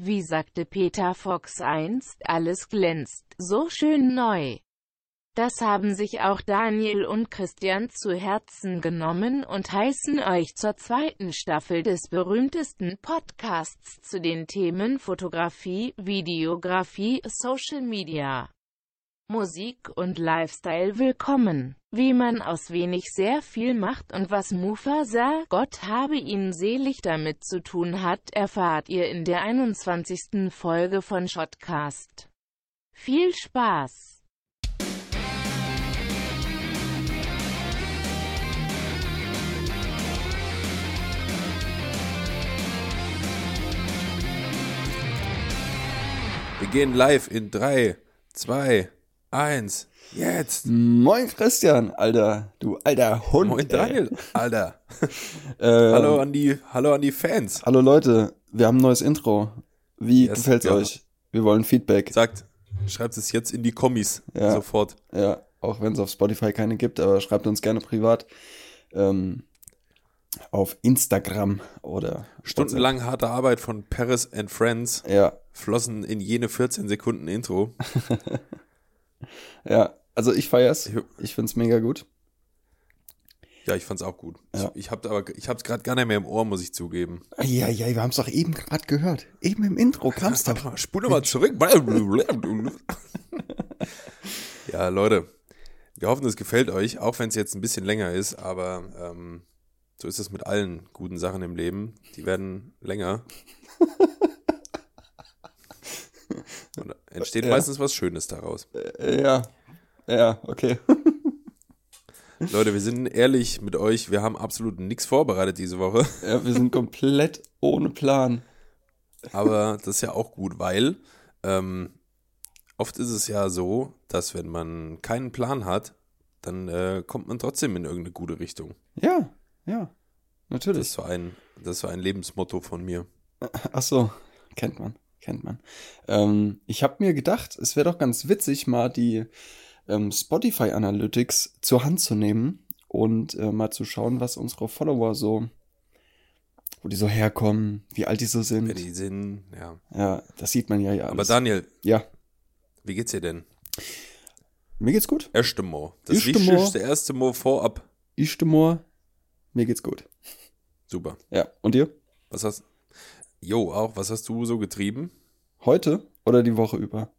Wie sagte Peter Fox einst, alles glänzt, so schön neu. Das haben sich auch Daniel und Christian zu Herzen genommen und heißen euch zur zweiten Staffel des berühmtesten Podcasts zu den Themen Fotografie, Videografie, Social Media, Musik und Lifestyle willkommen. Wie man aus wenig sehr viel macht und was Mufasa, Gott habe ihn selig damit zu tun hat, erfahrt ihr in der 21. Folge von Shotcast. Viel Spaß! Wir gehen live in 3, 2, 1. Jetzt. Moin Christian, Alter, du alter Hund. Moin Daniel, Alter. Äh, hallo, an die, hallo an die Fans. Hallo Leute, wir haben ein neues Intro. Wie Yes, gefällt's ja. euch? Wir wollen Feedback. Sagt, schreibt es jetzt in die Kommis. Ja. Sofort. Ja, auch wenn es auf Spotify keine gibt, aber schreibt uns gerne privat. Ähm, auf Instagram oder Stundenlang harte Arbeit von Paris and Friends WhatsApp. Ja, flossen in jene 14 Sekunden Intro. ja. Also ich feier's. Ich- Ich find's mega gut. Ja, ich fand's auch gut. Ja. Ich, ich hab aber, ich hab's gerade gar nicht mehr im Ohr, muss ich zugeben. Ja, ja, wir haben's doch eben gerade gehört. Eben im Intro kam's doch. mal, Spul mal zurück. ja, Leute, wir hoffen, es gefällt euch, auch wenn es jetzt ein bisschen länger ist, aber ähm, so ist es mit allen guten Sachen im Leben. Die werden länger. Und entsteht Ja. meistens was Schönes daraus. Äh, Ja, ja, okay. Leute, wir sind ehrlich mit euch, wir haben absolut nichts vorbereitet diese Woche. Ja, wir sind komplett ohne Plan. Aber das ist ja auch gut, weil ähm, oft ist es ja so, dass wenn man keinen Plan hat, dann äh, kommt man trotzdem in irgendeine gute Richtung. Ja, ja, Das natürlich. ist so ein, das so ein Lebensmotto von mir. Ach so, kennt man, kennt man. Ähm, ich habe mir gedacht, es wäre doch ganz witzig, mal die ähm, Spotify Analytics zur Hand zu nehmen und äh, mal zu schauen, was unsere Follower so, wo die so herkommen, wie alt die so Wer sind. die sind, ja. Ja, das sieht man ja ja Aber alles. Daniel, ja, wie geht's dir denn? mir geht's gut. Erste Mo. Das Erste Mo. wichtigste erste Mo vorab. Ich stimme, mir geht's gut. Super. Ja, und dir? Was hast Jo, auch, was hast du so getrieben? Heute oder die Woche über?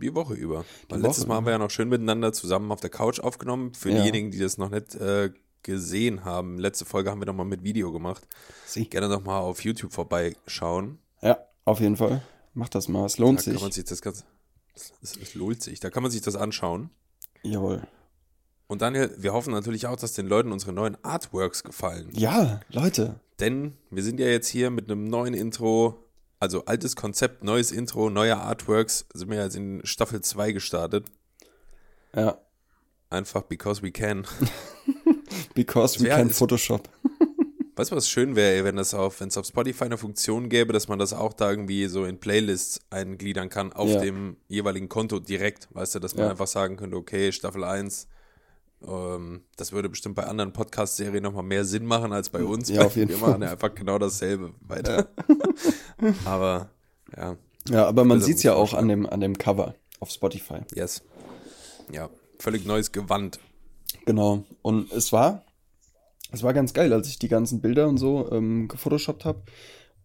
Die Woche über. Weil Woche letztes Mal haben wir ja noch schön miteinander zusammen auf der Couch aufgenommen. Für Ja. diejenigen, die das noch nicht äh, gesehen haben. Letzte Folge haben wir noch mal mit Video gemacht. Sie. Gerne noch mal auf YouTube vorbeischauen. Ja, auf jeden Fall. Mach das mal, es lohnt Da sich. kann man sich das ganz. Es, es, es lohnt sich. Da kann man sich das anschauen. Jawohl. Und Daniel, wir hoffen natürlich auch, dass den Leuten unsere neuen Artworks gefallen. Ja, Leute. Denn wir sind ja jetzt hier mit einem neuen Intro, also altes Konzept, neues Intro, neue Artworks, sind wir jetzt in Staffel 2 gestartet. Ja, Einfach because we can. because we can es- Photoshop. Weißt du, was schön wäre, wenn das auf, wenn es auf Spotify eine Funktion gäbe, dass man das auch da irgendwie so in Playlists eingliedern kann auf Ja. dem jeweiligen Konto direkt, weißt du, dass man Ja. einfach sagen könnte, okay, Staffel 1, ähm, das würde bestimmt bei anderen Podcast-Serien nochmal mehr Sinn machen als bei uns. Ja, auf jeden wir Fall. machen ja einfach genau dasselbe weiter. Aber ja, Ja, aber man Das ist sieht's ein ja auch an dem, an dem Cover auf Spotify. yes. Ja, völlig neues Gewand. Genau. Und es war, es war ganz geil, als ich die ganzen Bilder und so ähm, gefotoshoppt habe.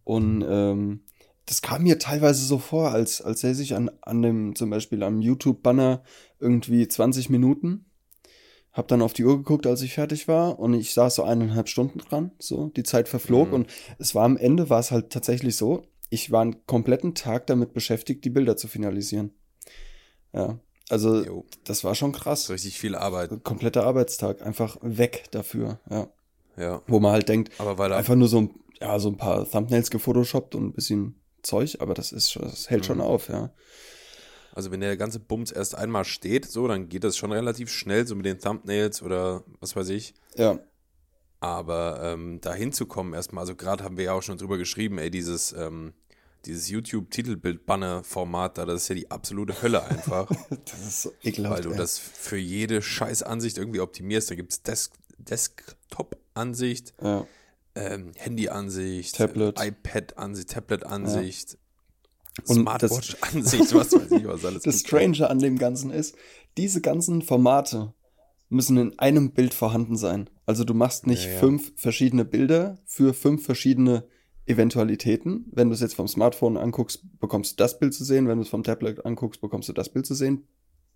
Und ähm, das kam mir teilweise so vor, als, als säße ich an, an dem, zum Beispiel am YouTube-Banner irgendwie 20 Minuten. Hab dann auf die Uhr geguckt, als ich fertig war und ich saß so eineinhalb Stunden dran, so, die Zeit verflog Mhm. und es war am Ende, war es halt tatsächlich so, ich war einen kompletten Tag damit beschäftigt, die Bilder zu finalisieren. Ja, also Jo, das war schon krass richtig viel Arbeit. kompletter Arbeitstag einfach weg dafür, ja. Ja, Wo man halt denkt, aber weil einfach nur so ein, ja, so ein paar Thumbnails gefotoshoppt und ein bisschen Zeug, aber das ist schon, das hält schon Mhm. auf, ja. Also wenn der ganze Bums erst einmal steht, so, dann geht das schon relativ schnell, so mit den Thumbnails oder was weiß ich. Ja, Aber ähm, da hinzukommen erstmal, also gerade haben wir ja auch schon drüber geschrieben, ey, dieses, ähm, dieses YouTube-Titelbild-Banner-Format da, das ist ja die absolute Hölle einfach, das ist so ekelhaft. weil du ey. das für jede scheiß Ansicht irgendwie optimierst. Da gibt es Desk Desktop-Ansicht, ja, ähm, Handy-Ansicht, Tablet. iPad-Ansicht, Tablet-Ansicht. Und Smartwatch-Ansicht, was weiß ich, was alles Das gibt. Strange an dem Ganzen ist, diese ganzen Formate müssen in einem Bild vorhanden sein. Also du machst nicht Ja, ja. fünf verschiedene Bilder für fünf verschiedene Eventualitäten. Wenn du es jetzt vom Smartphone anguckst, bekommst du das Bild zu sehen. Wenn du es vom Tablet anguckst, bekommst du das Bild zu sehen.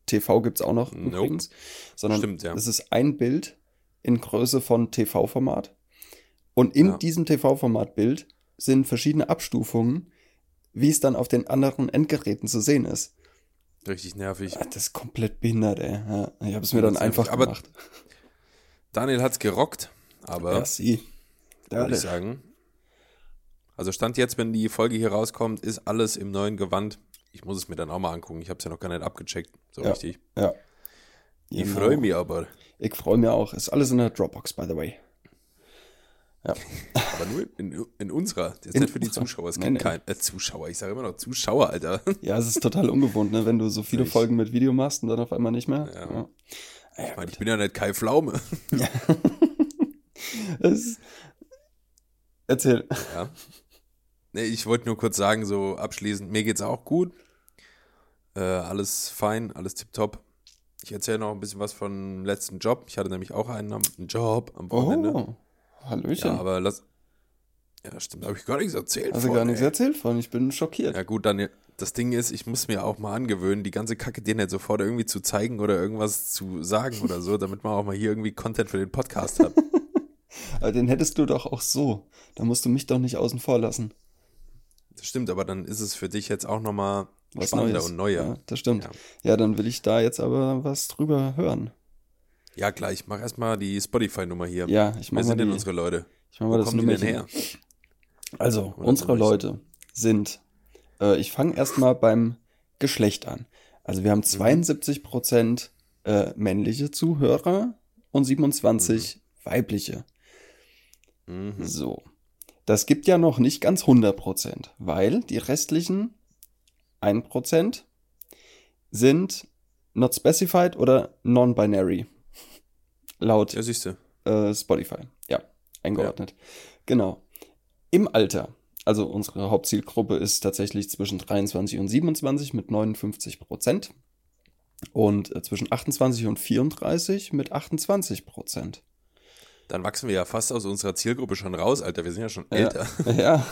TV gibt's auch noch Nope. übrigens. Sondern Stimmt, ja. es ist ein Bild in Größe von TV-Format. Und in Ja. diesem TV-Format-Bild sind verschiedene Abstufungen, wie es dann auf den anderen Endgeräten zu sehen ist. Richtig nervig. Ah, Das ist komplett behindert, ey. Ja, ich habe es mir dann einfach nervig. Aber- gemacht. Daniel hat's gerockt, aber Ja, sie. Würde ich sagen. Also Stand jetzt, wenn die Folge hier rauskommt, ist alles im neuen Gewand. Ich muss es mir dann auch mal angucken. Ich habe es ja noch gar nicht abgecheckt, so Ja. richtig. ja. Ich Genau. freue mich aber. Ich freue mich auch. Ist alles in der Dropbox, by the way. Aber nur in, in unserer. Das ist In nicht für die. Zuschauer. Es nee. keinen äh, Zuschauer. Ich sage immer noch Zuschauer, Alter. Ja, es ist total ungewohnt, ne, wenn du so viele Ich- Folgen mit Video machst und dann auf einmal nicht mehr. Ja. Ja. Ich meine, ich bin ja nicht Kai Pflaume. Es- Erzähl. Ja. Nee, ich wollte nur kurz sagen, so abschließend, mir geht's auch gut. Äh, alles fein, alles tipptopp. Ich erzähle noch ein bisschen was vom letzten Job. Ich hatte nämlich auch einen, einen Job am Wochenende. Oh, Hallöchen. ja, aber lass. Ja, stimmt, habe ich gar nichts erzählt. Hast du von, gar nichts ey. erzählt von? Ich bin schockiert. Ja, gut, dann, das Ding ist, ich muss mir auch mal angewöhnen, die ganze Kacke dir nicht sofort irgendwie zu zeigen oder irgendwas zu sagen oder so, damit man auch mal hier irgendwie Content für den Podcast hat. Aber den hättest du doch auch so. Da musst du mich doch nicht außen vor lassen. Das stimmt, aber dann ist es für dich jetzt auch nochmal Was spannender Neues. und neuer. Ja, das stimmt. Ja. Ja. dann will ich da jetzt aber was drüber hören. Ja, klar, ich mach erstmal die Spotify-Nummer hier. Ja, ich mach Wer sind denn die, unsere Leute? ich mach mal Wo das kommen die denn Nummerchen. her? Also, Oder unsere? Leute sind, äh, ich fange erstmal beim Geschlecht an. Also wir haben 72 Prozent äh, männliche Zuhörer und 27 weibliche. Mhm. So. Das gibt ja noch nicht ganz 100 Prozent, weil die restlichen 1 Prozent sind not specified oder non-binary. Laut Ja, siehst du. äh, Spotify. Ja, eingeordnet. Genau. Im Alter. Also unsere Hauptzielgruppe ist tatsächlich zwischen 23 und 27 mit 59 Prozent. Und äh, zwischen 28 und 34 mit 28 Prozent. Dann wachsen wir ja fast aus unserer Zielgruppe schon raus, Alter. Wir sind ja schon älter. Ja,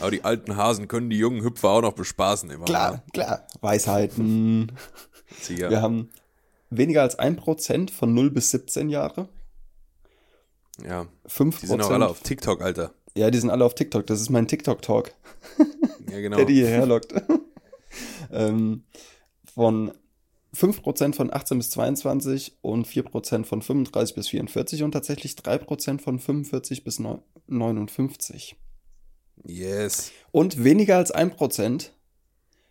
Aber die alten Hasen können die jungen Hüpfer auch noch bespaßen immer. klar, klar. Weisheiten. Sieger. Wir haben weniger als 1% von 0 bis 17 Jahre. ja. 5%. Die sind auch alle auf TikTok, Alter. ja, die sind alle auf TikTok. Das ist mein TikTok-Talk. Ja, genau. der die hierher lockt. ähm, von 5% von 18 bis 22 und 4% von 35 bis 44 und tatsächlich 3% von 45 bis neu- 59. Yes. Und weniger als 1%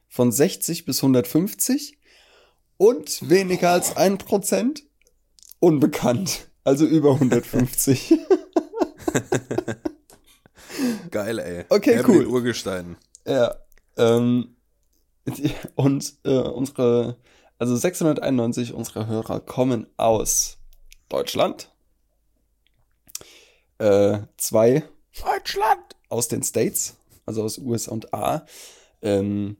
von 60 bis 150 und weniger als 1% unbekannt. Also über 150. Geil, ey. Okay, mit cool. den Urgesteinen. Ja. Ähm, und äh, unsere, also 691 unserer Hörer kommen aus Deutschland. Äh, zwei Deutschland! aus den States, also aus USA und A. Ähm,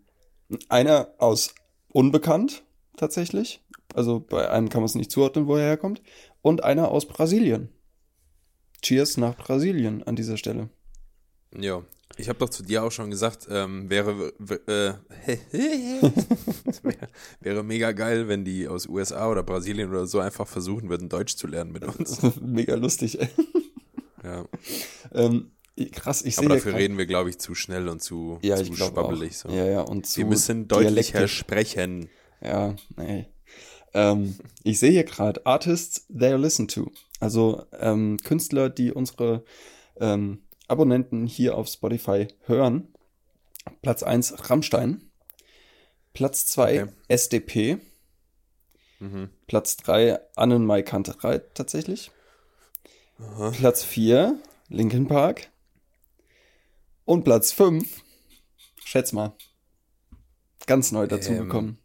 einer aus unbekannt tatsächlich. Also bei einem kann man es nicht zuordnen, wo er herkommt. Und einer aus Brasilien. Cheers nach Brasilien an dieser Stelle. Ja. Ich habe doch zu dir auch schon gesagt, ähm, wäre, äh, wäre, wäre mega geil, wenn die aus USA oder Brasilien oder so einfach versuchen würden, Deutsch zu lernen mit uns. Mega lustig, ey. Ja. Ähm, krass, ich sehe Aber dafür reden wir, glaube ich, zu schnell und zu, ja, zu ich glaube schwabbelig. auch. So. Ja, ja, und zu wir müssen deutlicher sprechen. Ja, nee. Ähm, ich sehe hier gerade Artists they listen to. Also ähm, Künstler, die unsere ähm, Abonnenten hier auf Spotify hören. Platz 1 Rammstein. Platz 2 Okay. SDP. Mhm. Platz 3 Annenmai Kanterei tatsächlich. Aha. Platz 4 Linkin Park. Und Platz 5, schätz mal, ganz neu dazugekommen.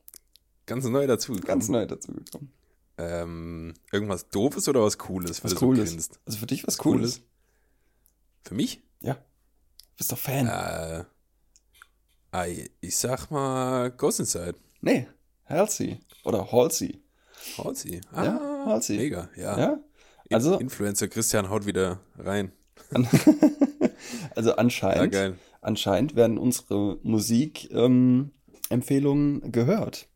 Ganz neu dazu. Ganz neu dazugekommen. Ähm, irgendwas Doofes oder was Cooles? Was du so Cooles. grinst? Also für dich was Cooles? Cooles. Für mich? Ja. Bist doch Fan. Äh, Ah, ich sag mal Ghost Inside. Nee, Halsey. Oder Halsey. Halsey. Ah, Ja, Halsey. Mega, ja. Ja? Also, Influencer Christian haut wieder rein. also Ja, anscheinend, geil. anscheinend werden unsere Musikempfehlungen ähm, gehört.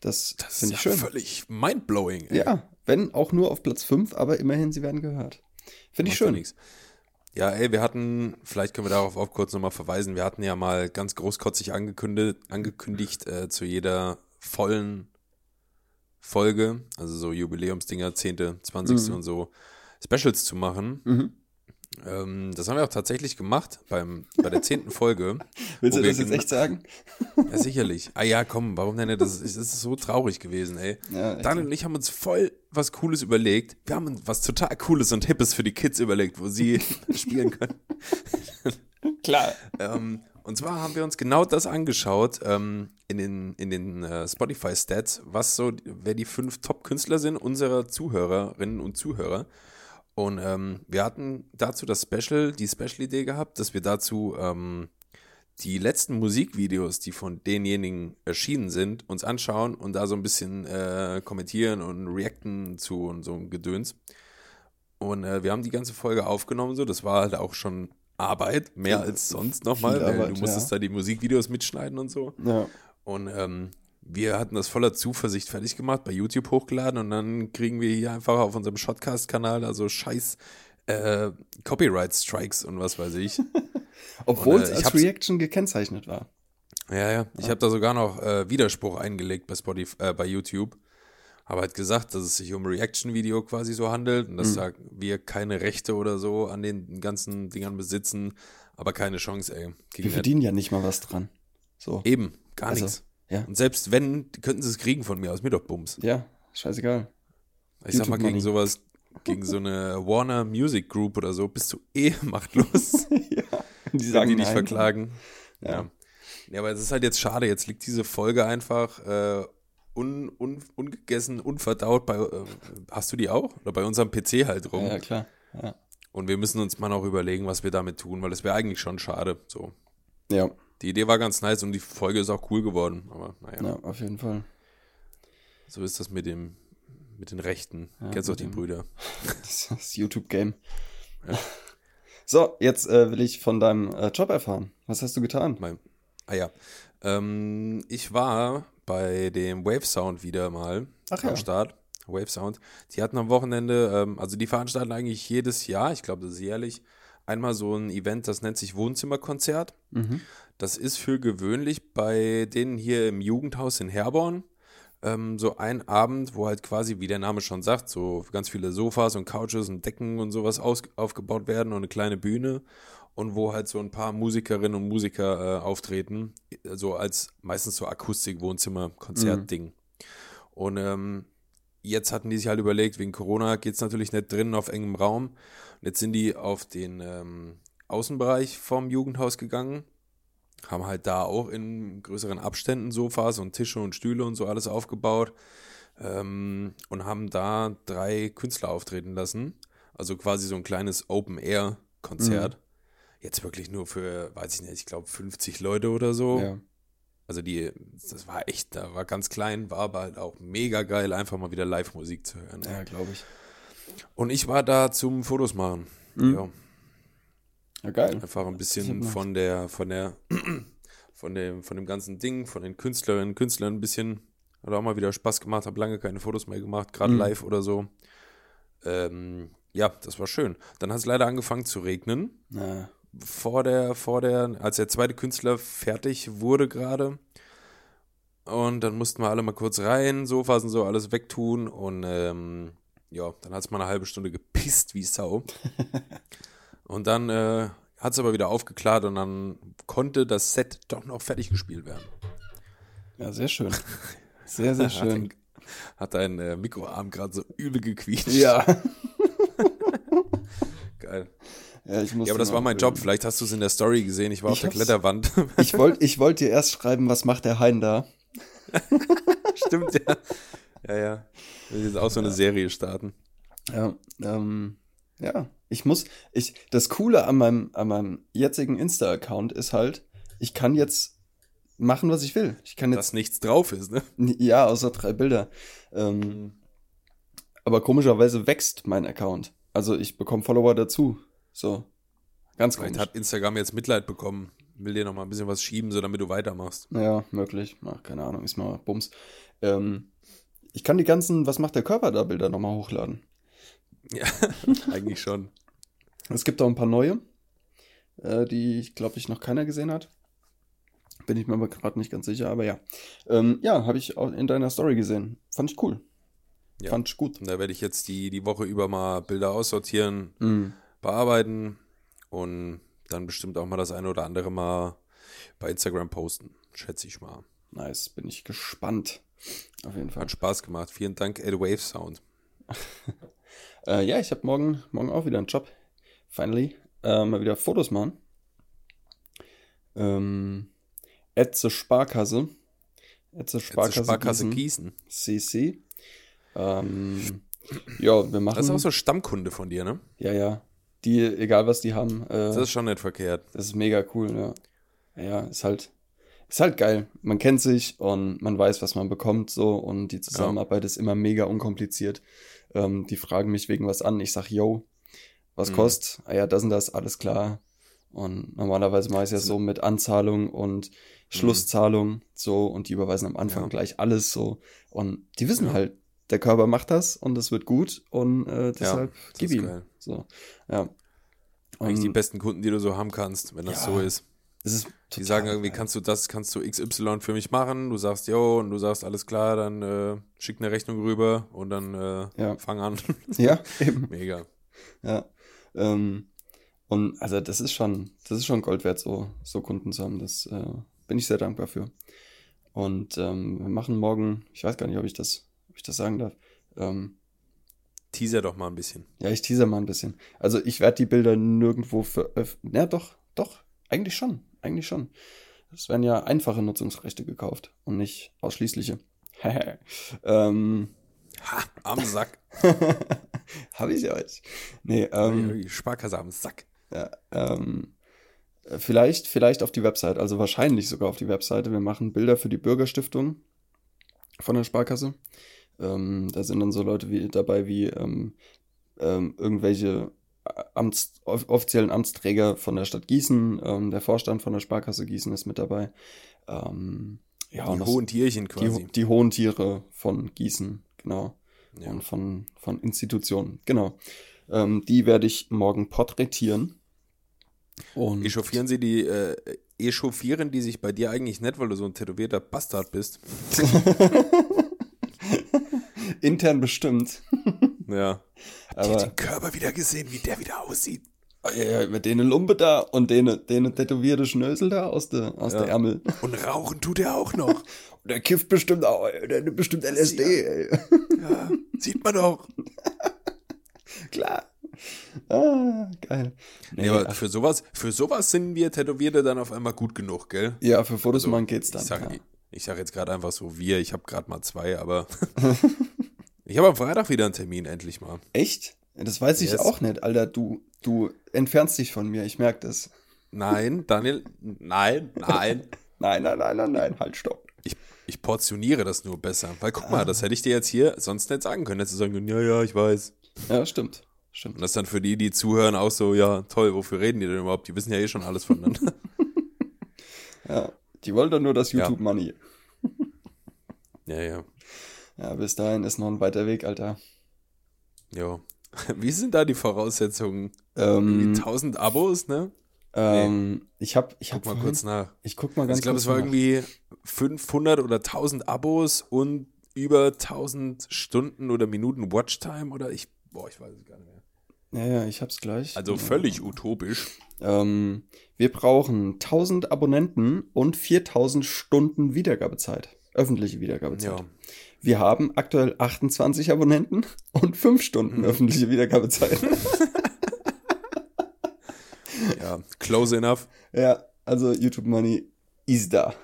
Das, Das finde ich ja schön. völlig mindblowing. ey. Ja, wenn auch nur auf Platz 5, aber immerhin, sie werden gehört. Finde ich schön. nix. Ja, ey, wir hatten, vielleicht können wir darauf auch kurz nochmal verweisen, wir hatten ja mal ganz großkotzig angekündigt, angekündigt äh, zu jeder vollen Folge, also so Jubiläumsdinger, 10., 20. Mhm. und so, Specials zu machen. Mhm. Ähm, das haben wir auch tatsächlich gemacht beim, bei der 10. Folge. Willst du das jetzt echt sagen? Ja, sicherlich. Ah ja, komm, warum denn? Das ist, das ist so traurig gewesen, ey. Ja. Daniel und ich haben uns voll was Cooles überlegt. Wir haben uns was total Cooles und Hippes für die Kids überlegt, wo sie spielen können. Klar. Ähm, und zwar haben wir uns genau das angeschaut ähm, in den, in den äh, Spotify-Stats, was so, wer die fünf Top-Künstler sind, unserer Zuhörerinnen und Zuhörer. Und ähm, wir hatten dazu das Special, die Special-Idee gehabt, dass wir dazu ähm, die letzten Musikvideos, die von denjenigen erschienen sind, uns anschauen und da so ein bisschen äh, kommentieren und reacten zu und so ein Gedöns. Und äh, wir haben die ganze Folge aufgenommen, so. Das war halt auch schon Arbeit, mehr als sonst nochmal, weil Arbeit, du musstest ja. da die Musikvideos mitschneiden und so. Ja. Und ähm, wir hatten das voller Zuversicht fertig gemacht, bei YouTube hochgeladen und dann kriegen wir hier einfach auf unserem Shotcast-Kanal also scheiß äh, Copyright-Strikes und was weiß ich. Obwohl Und, es äh, als Reaction gekennzeichnet war. Ja, ja. Ich habe da sogar noch äh, Widerspruch eingelegt bei Spotify, äh, bei YouTube. Habe halt gesagt, dass es sich um Reaction-Video quasi so handelt und dass da wir keine Rechte oder so an den ganzen Dingern besitzen, aber keine Chance, ey. Wir verdienen ja nicht mal was dran. So. Eben, gar Also, nichts. Ja. Und selbst wenn, könnten sie es kriegen von mir aus, mir doch Bums. Ja, scheißegal. Ich sag mal, YouTube gegen Money. sowas, gegen so eine Warner Music Group oder so, bist du eh machtlos, ja. Die wenn sagen die dich nein. verklagen. Ja. Ja. ja. aber es ist halt jetzt schade, jetzt liegt diese Folge einfach äh, un, un, ungegessen, unverdaut bei, äh, hast du die auch? Oder bei unserem PC halt rum. Ja, klar. Ja. Und wir müssen uns mal noch überlegen, was wir damit tun, weil es wäre eigentlich schon schade. So. ja, Die Idee war ganz nice und die Folge ist auch cool geworden, aber naja, ja, auf jeden Fall. so ist das mit dem, mit den Rechten. Ja, Kennst du auch die dem- Brüder. Das ist das YouTube-Game. So, jetzt äh, will ich von deinem äh, Job erfahren. Was hast du getan? Mein, ah ja. Ähm, ich war bei dem Wave Sound wieder mal Ach am ja. Start. Wave Sound. Die hatten am Wochenende, ähm, also die veranstalten eigentlich jedes Jahr, ich glaube, das ist jährlich, einmal so ein Event, das nennt sich Wohnzimmerkonzert. Mhm. Das ist für gewöhnlich bei denen hier im Jugendhaus in Herborn. Ähm, so ein Abend, wo halt quasi, wie der Name schon sagt, so ganz viele Sofas und Couches und Decken und sowas aus, aufgebaut werden und eine kleine Bühne und wo halt so ein paar Musikerinnen und Musiker äh, auftreten, so als meistens so Akustik-Wohnzimmer-Konzert-Ding. Und ähm, jetzt hatten die sich halt überlegt, wegen Corona geht es natürlich nicht drinnen auf engem Raum. Und jetzt sind die auf den ähm, Außenbereich vom Jugendhaus gegangen haben halt da auch in größeren Abständen Sofas und Tische und Stühle und so alles aufgebaut ähm, und haben da drei Künstler auftreten lassen. Also quasi so ein kleines Open-Air-Konzert. Jetzt wirklich nur für, weiß ich nicht, ich glaube 50 Leute oder so. Ja. Also die, das war echt, da war ganz klein, war aber halt auch mega geil, einfach mal wieder Live-Musik zu hören. ja, glaube ich. Und ich war da zum Fotos machen. Mhm. Ja. Ja, geil. Einfach ein bisschen von der, von der, von dem, von dem ganzen Ding, von den Künstlerinnen und Künstlern ein bisschen, hat auch mal wieder Spaß gemacht, habe lange keine Fotos mehr gemacht, gerade Mhm. live oder so. Ähm, ja, das war schön. Dann hat es leider angefangen zu regnen. Na, Vor der, vor der, als der zweite Künstler fertig wurde gerade. Und dann mussten wir alle mal kurz rein, Sofas und so, alles wegtun. Und ähm, ja, dann hat es mal eine halbe Stunde gepisst wie Sau. und dann äh, hat es aber wieder aufgeklärt und dann konnte das Set doch noch fertig gespielt werden. ja, sehr schön. Sehr, sehr schön. Hat dein äh, Mikroarm gerade so übel gequietscht. Ja. Geil. ja, ich muss Ja, aber das war mein Job. Vielleicht hast du es in der Story gesehen. Ich war Ich auf der Kletterwand. Ich wollte ich wollt dir erst schreiben, was macht der Hein da? Stimmt, ja. Ja, ja. Will jetzt auch so eine Serie starten. Ja, ähm, ja, ich muss, ich, das Coole an meinem, an meinem jetzigen Insta-Account ist halt, ich kann jetzt machen, was ich will. Ich kann jetzt. Dass nichts drauf ist, ne? Ja, außer drei Bilder. Ähm, aber komischerweise wächst mein Account. Also ich bekomme Follower dazu. So. Ganz Vielleicht komisch. hat Instagram jetzt Mitleid bekommen. Will dir noch mal ein bisschen was schieben, so damit du weitermachst. Ja, möglich. Ach, keine Ahnung, ist mal Bums. Ähm, ich kann die ganzen, was macht der Körper da Bilder nochmal hochladen. Ja, eigentlich schon. Es gibt auch ein paar neue, äh, die, ich glaube, ich noch keiner gesehen hat. Bin ich mir aber gerade nicht ganz sicher, aber ja. Ähm, ja, habe ich auch in deiner Story gesehen. Fand ich cool. Ja. Fand ich gut. Und da werde ich jetzt die, die Woche über mal Bilder aussortieren, Mhm. bearbeiten und dann bestimmt auch mal das eine oder andere mal bei Instagram posten. Schätze ich mal. Nice, bin ich gespannt. Auf jeden Fall. Hat Spaß gemacht. Vielen Dank, Ed Wave Sound. Äh, ja, ich habe morgen, morgen auch wieder einen Job. Finally. Äh, mal wieder Fotos machen. Ähm, Etze Sparkasse. Etze Sparkasse, Sparkasse, Sparkasse Gießen. Gießen. CC. Ähm, ja, wir machen. Das ist auch so Stammkunde von dir, ne? Ja, ja. Die, egal was die haben, äh, Das ist schon nicht verkehrt. das ist mega cool, ja. Ja, ist halt, ist halt geil. Man kennt sich und man weiß, was man bekommt, so, und die Zusammenarbeit ist immer mega unkompliziert. Ähm, die fragen mich wegen was an. Ich sag, yo, was Mhm. kostet? Ah ja, das und das, alles klar. Und normalerweise mache ich es ja so mit Anzahlung und Schlusszahlung, so, und die überweisen am Anfang Ja. gleich alles so. Und die wissen Ja. halt, der Körper macht das und es wird gut und äh, deshalb das gib ihm. geil. So, ja. Eigentlich die besten Kunden, die du so haben kannst, wenn das Ja, so ist. Es ist Die sagen irgendwie, kannst du das, kannst du XY für mich machen? Du sagst, jo, und du sagst, alles klar, dann äh, schick eine Rechnung rüber und dann äh, Ja. fang an. Ja, eben. Mega. Ja. Ähm, und also das ist schon, das ist schon Gold wert, so, so Kunden zu haben. Das äh, bin ich sehr dankbar für. Und ähm, wir machen morgen, ich weiß gar nicht, ob ich das, ob ich das sagen darf. Ähm, Teaser doch mal ein bisschen. ja, ich teaser mal ein bisschen. Also ich werde die Bilder nirgendwo veröffentlichen. Ja, doch, doch, eigentlich schon, eigentlich schon. Es werden ja einfache Nutzungsrechte gekauft und nicht ausschließliche. ähm, Ha, am Sack. Habe ich euch. Nee, ähm, Sparkasse am Sack. Ja, ähm, äh, vielleicht, vielleicht auf die Website, also wahrscheinlich sogar auf die Webseite. Wir machen Bilder für die Bürgerstiftung von der Sparkasse. Ähm, da sind dann so Leute wie, dabei wie ähm, ähm, irgendwelche Amts, off offiziellen Amtsträger von der Stadt Gießen. Ähm, der Vorstand von der Sparkasse Gießen ist mit dabei. Ähm, ja, Die hohen Tierchen die, quasi. die hohen Tiere von Gießen, genau Ja. und von, von Institutionen. Genau. Ähm, die werde ich morgen porträtieren. Und Echauffieren sie die, äh, echauffieren die sich bei dir eigentlich nicht, weil du so ein tätowierter Bastard bist? intern bestimmt. Ja. Aber Den Körper wieder gesehen, wie der wieder aussieht. ja, ja, mit denen Lumpe da und denen, denen tätowierte Schnösel da aus der, aus Ja. der Ärmel. Und rauchen tut er auch noch. Und der kifft bestimmt auch, der nimmt bestimmt LSD, ey. Ja, sieht man doch. Klar. Ah, geil. Nee, aber für sowas, für sowas sind wir Tätowierte dann auf einmal gut genug, gell? ja, für Fotos Also, machen geht's dann. Ich sag, ja. ich, ich sag jetzt gerade einfach so wir, ich habe gerade mal zwei, aber ich habe am Freitag wieder einen Termin, endlich mal. Echt? Das weiß ich Yes. auch nicht, Alter. Du, du entfernst dich von mir, ich merke das. Nein, Daniel, nein, nein. Nein, nein, nein, nein, nein, halt, stopp. Ich, ich portioniere das nur besser. Weil guck mal, das hätte ich dir jetzt hier sonst nicht sagen können. Hättest du sagen können, ja, ja, ich weiß. Ja, stimmt. Stimmt. Und das dann für die, die zuhören, auch so, ja, toll, wofür reden die denn überhaupt? Die wissen ja eh schon alles voneinander. Ja, die wollen doch nur das. YouTube-Money. ja, ja. Ja, bis dahin ist noch ein weiter Weg, Alter. Ja. Wie sind da die Voraussetzungen? Ähm, Die 1000 Abos, ne? ähm, ich hab, ich hab Guck mal vorhin- kurz nach. Ich guck mal ganz Also ich glaube, es war nach. irgendwie 500 oder 1000 Abos und über 1000 Stunden oder Minuten Watchtime oder ich, boah, ich weiß es gar nicht mehr. Ja, ja, ich hab's gleich. Also völlig utopisch. Ähm, wir brauchen 1000 Abonnenten und 4000 Stunden Wiedergabezeit. Öffentliche Wiedergabezeit. Ja. Wir haben aktuell 28 Abonnenten und 5 Stunden Mhm. öffentliche Wiedergabezeit. ja, close enough. ja, also YouTube Money ist da.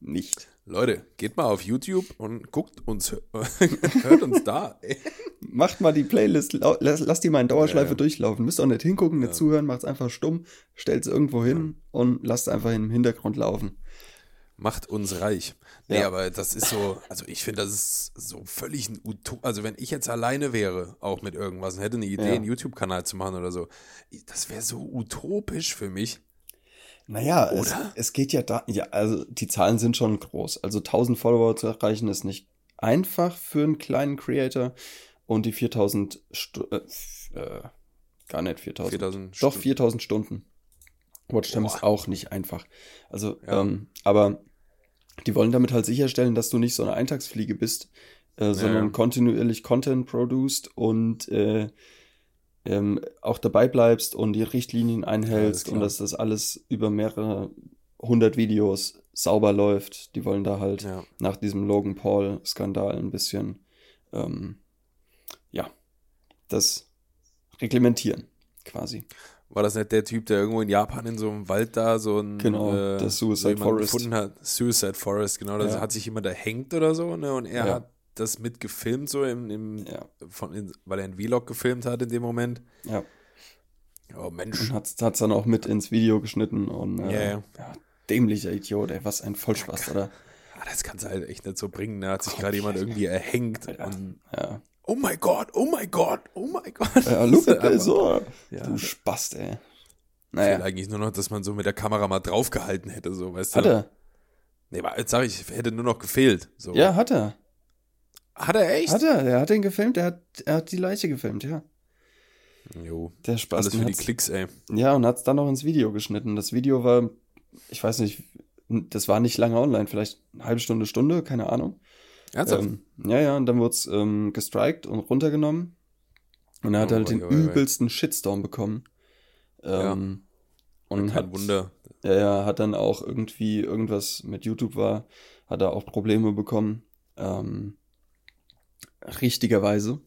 nicht. Leute, geht mal auf YouTube und guckt uns, hört uns da. Ey. Macht mal die Playlist, lau- lass, lass die mal in Dauerschleife Ja, ja. durchlaufen. Müsst auch nicht hingucken, nicht Ja. zuhören, macht's einfach stumm, stellt's irgendwo hin und lasst einfach im Hintergrund laufen. Macht uns reich. Nee, Ja. aber das ist so, also ich finde, das ist so völlig ein Utop. Also wenn ich jetzt alleine wäre, auch mit irgendwas, und hätte eine Idee, Ja. einen YouTube-Kanal zu machen oder so, das wäre so utopisch für mich. Naja, es, es geht ja da, ja, also die Zahlen sind schon groß. Also 1000 Follower zu erreichen ist nicht einfach für einen kleinen Creator und die 4000, Stu äh, äh, gar nicht 4000. 4000 Doch, Stunden. 4000 Stunden. Watchtime ist auch nicht einfach. Also, Ja. ähm, aber die wollen damit halt sicherstellen, dass du nicht so eine Eintagsfliege bist, äh, sondern Ja. kontinuierlich Content produced und äh, ähm, auch dabei bleibst und die Richtlinien einhältst klar. und dass das alles über mehrere hundert Videos sauber läuft. Die wollen da halt Ja. nach diesem Logan Paul-Skandal ein bisschen, ähm, ja, das reglementieren, quasi. War das nicht der Typ, der irgendwo in Japan in so einem Wald da so ein Genau, äh, der Suicide so Forest. gefunden hat? Suicide Forest, genau. Da Ja. hat sich jemand erhängt oder so, ne? Und er Ja. hat das mitgefilmt, so im, im Ja, von, in, weil er einen Vlog gefilmt hat in dem Moment. ja. Oh Mensch. Und hat's, hat's dann auch mit ins Video geschnitten und äh, Ja, ja. ja, dämlicher Idiot, ey, was ein Vollspaß, oder? Ah, das kannst du halt echt nicht so bringen. Da hat sich gerade jemand irgendwie erhängt. Alter. Und, Ja. Oh mein Gott, oh mein Gott, oh mein Gott. Ja, look at this, so. Ja. Du Spast, ey. Ich Naja, eigentlich nur noch, dass man so mit der Kamera mal draufgehalten hätte, so, weißt du? hat er. Nee, aber jetzt sag ich, hätte nur noch gefehlt. So. Ja, hat er. Hat er echt? Hat er. Er hat den gefilmt, er hat, er hat die Leiche gefilmt, ja. Jo. Der Spaß. Alles für die Klicks, ey. Ja, und hat's dann noch ins Video geschnitten. Das Video war, ich weiß nicht, das war nicht lange online, vielleicht eine halbe Stunde, Stunde, keine Ahnung. Ernsthaft? Ähm, ja, ja, und dann wurde es ähm, gestrikt und runtergenommen. Und er hat Oh, halt den oi, oi, oi. übelsten Shitstorm bekommen. Ähm, Und Kein hat, Wunder. Ja, ja, hat dann auch irgendwie irgendwas mit YouTube war, hat er auch Probleme bekommen. Ähm, richtigerweise.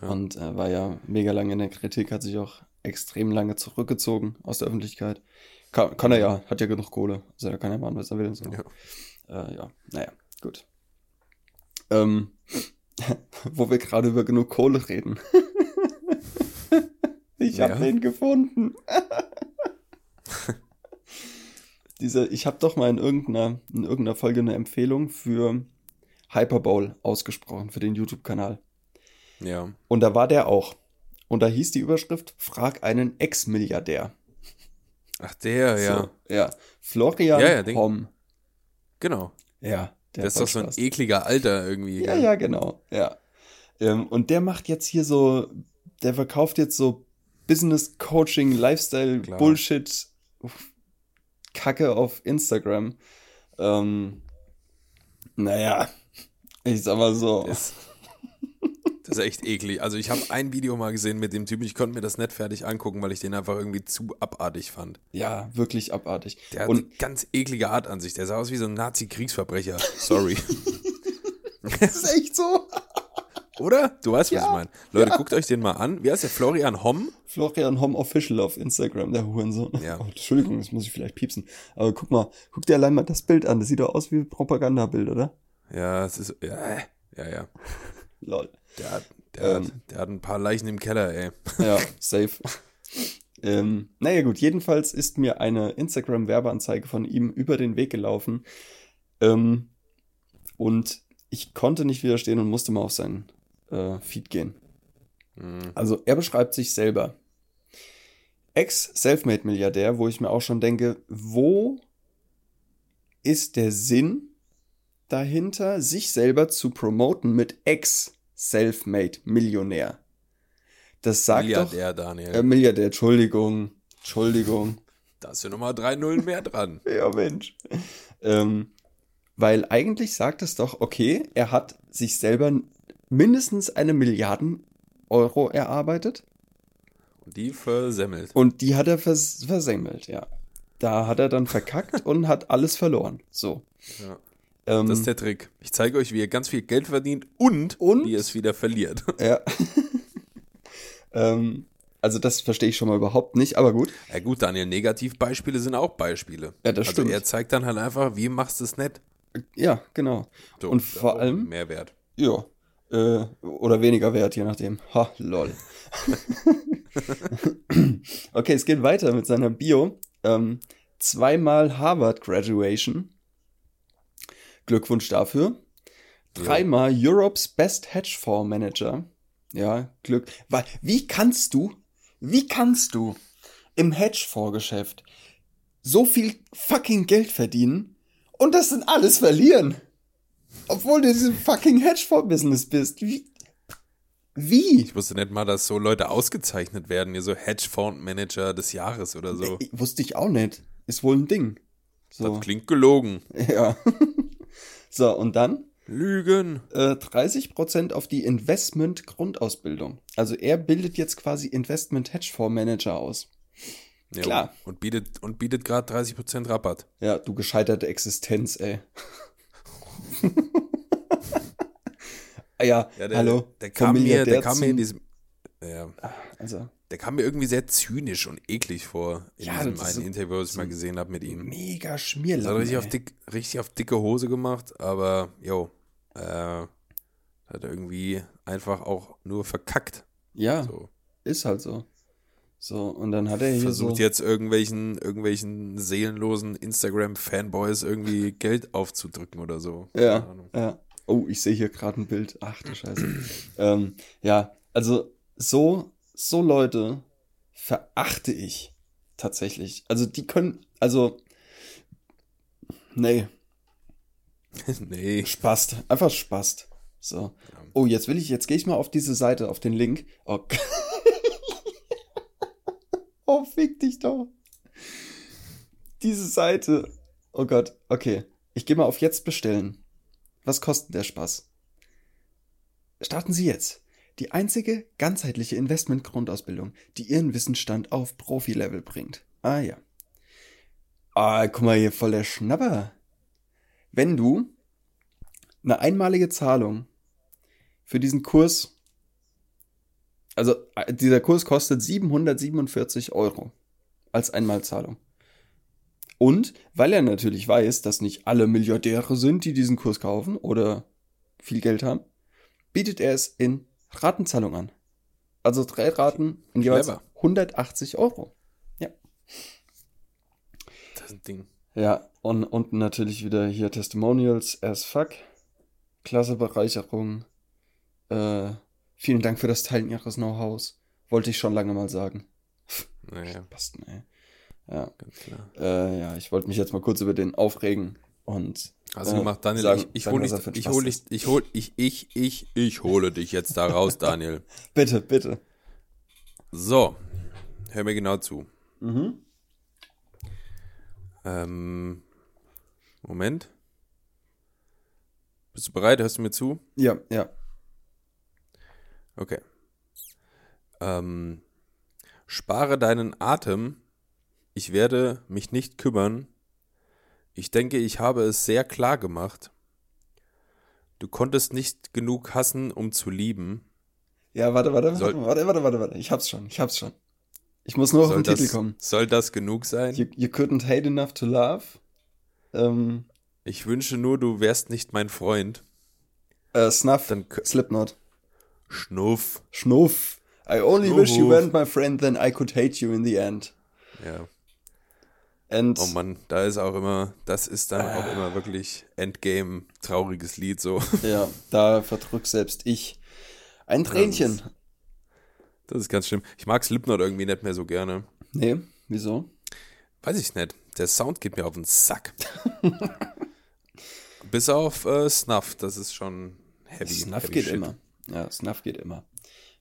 Ja. Und äh, war ja mega lange in der Kritik, hat sich auch extrem lange zurückgezogen aus der Öffentlichkeit. Kann, kann er ja, hat ja genug Kohle. Also da kann er machen, was er will. So. Ja. Äh, ja, naja, gut. Ähm, wo wir gerade über genug Kohle reden. ich habe Ja. den gefunden. Dieser, ich habe doch mal in irgendeiner, in irgendeiner Folge eine Empfehlung für Hyperbowl ausgesprochen, für den YouTube-Kanal. Ja. Und da war der auch. Und da hieß die Überschrift, frag einen Ex-Milliardär. Ach, der, ja. So, ja. Florian Ja, ja, Homm. Genau. Ja, der das ist doch so ein ekliger Alter irgendwie. Ja, gell? ja, genau. Ja. Ähm, und der macht jetzt hier so, der verkauft jetzt so Business Coaching, Lifestyle, Klar. Bullshit, Kacke auf Instagram. Ähm, naja, ich sag mal so. Das, das ist echt eklig. Also ich habe ein Video mal gesehen mit dem Typen, ich konnte mir das nicht fertig angucken, weil ich den einfach irgendwie zu abartig fand. Ja, wirklich abartig. Der hat Und eine ganz eklige Art an sich. Der sah aus wie so ein Nazi-Kriegsverbrecher. Sorry. das ist echt so. Oder? Du weißt, was Ja, ich meine. Leute, ja. guckt euch den mal an. Wie heißt der? Florian Homm? Florian Homm Official auf Instagram, der Hurensohn. Ja. Oh, Entschuldigung, das muss ich vielleicht piepsen. Aber guck mal, guck dir allein mal das Bild an. Das sieht doch aus wie ein Propagandabild, oder? Ja, es ist. Ja, ja, ja. Lol. Der hat, der, Ähm. hat, der hat ein paar Leichen im Keller, ey. Ja, safe. ähm, naja, gut, jedenfalls ist mir eine Instagram-Werbeanzeige von ihm über den Weg gelaufen. Ähm, und ich konnte nicht widerstehen und musste mal auf seinen äh, Feed gehen. Hm. Also, er beschreibt sich selber. Ex-Selfmade-Milliardär, wo ich mir auch schon denke, wo ist der Sinn dahinter, sich selber zu promoten mit Ex-Selfmade-Millionär? Das sagt doch. Milliardär, Daniel. Äh, Milliardär, Entschuldigung. Entschuldigung. da ist ja nochmal drei Nullen mehr dran. Ja, Mensch. Ähm, weil eigentlich sagt es doch, okay, er hat sich selber mindestens eine Milliarden Euro erarbeitet Und die versemmelt. und die hat er vers versemmelt, ja. Da hat er dann verkackt und hat alles verloren. So. Ja. Ähm, Das ist der Trick. Ich zeige euch, wie ihr ganz viel Geld verdient und, Und? wie ihr es wieder verliert. Ja. ähm, Also das verstehe ich schon mal überhaupt nicht, aber gut. Ja gut, Daniel, Negativbeispiele sind auch Beispiele. Ja, das also stimmt. er zeigt dann halt einfach, wie machst du es nett. Ja, genau. So, Und vor allem- Mehrwert. Ja. Äh, oder weniger wert, je nachdem. Ha, lol. okay, es geht weiter mit seiner Bio. Ähm, zweimal Harvard Graduation. Glückwunsch dafür. Dreimal Europe's Best Hedge Fonds Manager. Ja, Glück. Weil, wie kannst du, wie kannst du im Hedgefonds-Geschäft so viel fucking Geld verdienen und das dann alles verlieren? Obwohl du in diesem fucking Hedgefonds-Business bist. Wie? Wie? Ich wusste nicht mal, dass so Leute ausgezeichnet werden, hier so Hedgefonds-Manager des Jahres oder so. Nee, wusste ich auch nicht. Ist wohl ein Ding. So. Das klingt gelogen. Ja. So, und dann Lügen. äh, 30% auf die Investment-Grundausbildung. Also er bildet jetzt quasi Investment-Hedgefonds-Manager aus. Ja, Klar. Und bietet, und bietet gerade 30% Rabatt. Ja, du gescheiterte Existenz, ey. Ah ja, Ja, der, hallo. Der kam, mir, der kam mir in diesem. Ja, Also, der kam mir irgendwie sehr zynisch und eklig vor in Ja, diesem einen Interview, was ich mal gesehen habe mit ihm. mega Das hat Schmierlappen. richtig auf, dick, richtig auf dicke Hose gemacht, aber jo, äh, hat er irgendwie einfach auch nur verkackt. Ja, So. ist halt so. So, und dann hat er hier Versucht so. jetzt irgendwelchen, irgendwelchen seelenlosen Instagram-Fanboys irgendwie Geld aufzudrücken oder so. Keine Ja, Ahnung. ja. Oh, ich sehe hier gerade ein Bild. Ach du Scheiße. ähm, ja, also so, so Leute verachte ich tatsächlich. Also die können, also, nee, nee. Spast. Einfach Spast. So. Oh, jetzt will ich, jetzt gehe ich mal auf diese Seite, auf den Link. Oh, oh fick dich doch. Diese Seite. Oh Gott, okay. Ich gehe mal auf jetzt bestellen. Was kostet der Spaß? Starten Sie jetzt. Die einzige ganzheitliche Investment-Grundausbildung, die Ihren Wissensstand auf Profi-Level bringt. Ah ja. Ah, guck mal hier, voll der Schnapper. Wenn du eine einmalige Zahlung für diesen Kurs, also äh, dieser Kurs kostet 747 Euro als Einmalzahlung. Und weil er natürlich weiß, dass nicht alle Milliardäre sind, die diesen Kurs kaufen oder viel Geld haben, bietet er es in Ratenzahlung an. Also drei Raten in jeweils Clever. 180 Euro. Das ist ein Ding. Ja, und unten natürlich wieder hier Testimonials as fuck. Klasse Bereicherung. Äh, vielen Dank für das Teilen Ihres Know-hows. Wollte ich schon lange mal sagen. Naja, Passt, ey. Ja, ganz klar. äh, ja, ich wollte mich jetzt mal kurz über den aufregen und Hast du äh, gemacht, Daniel? sagen- ich ich hole dich, ich hole dich, ich hole, ich, ich, ich, ich hole dich jetzt da raus, Daniel. Bitte, bitte. So, hör mir genau zu. Mhm. Ähm, Moment. Bist du bereit? Hörst du mir zu? Ja, ja. Okay. Ähm, spare deinen Atem. Ich werde mich nicht kümmern. Ich denke, ich habe es sehr klar gemacht. Du konntest nicht genug hassen, um zu lieben. Ja, warte, warte, warte, Soll- warte, warte, warte, warte. Ich hab's schon, ich hab's schon. Ich muss nur auf den Titel das, kommen. soll das genug sein? You, you couldn't hate enough to love. Ähm, Ich wünsche nur, du wärst nicht mein Freund. äh, Snuff, Dann Slipknot. Schnuff. Schnuff. I only wish you Schnuff. weren't my friend, then I could hate you in the end. Ja. And Oh Mann, da ist auch immer, das ist dann auch immer wirklich Endgame, trauriges Lied so. ja, da verdrückt selbst ich ein Tränchen. Das ist ganz schlimm. Ich mag Slipknot irgendwie nicht mehr so gerne. Nee, wieso? Weiß ich nicht. Der Sound geht mir auf den Sack. Bis auf äh, Snuff, das ist schon heavy. Snuff heavy geht shit. immer. Ja, Snuff geht immer.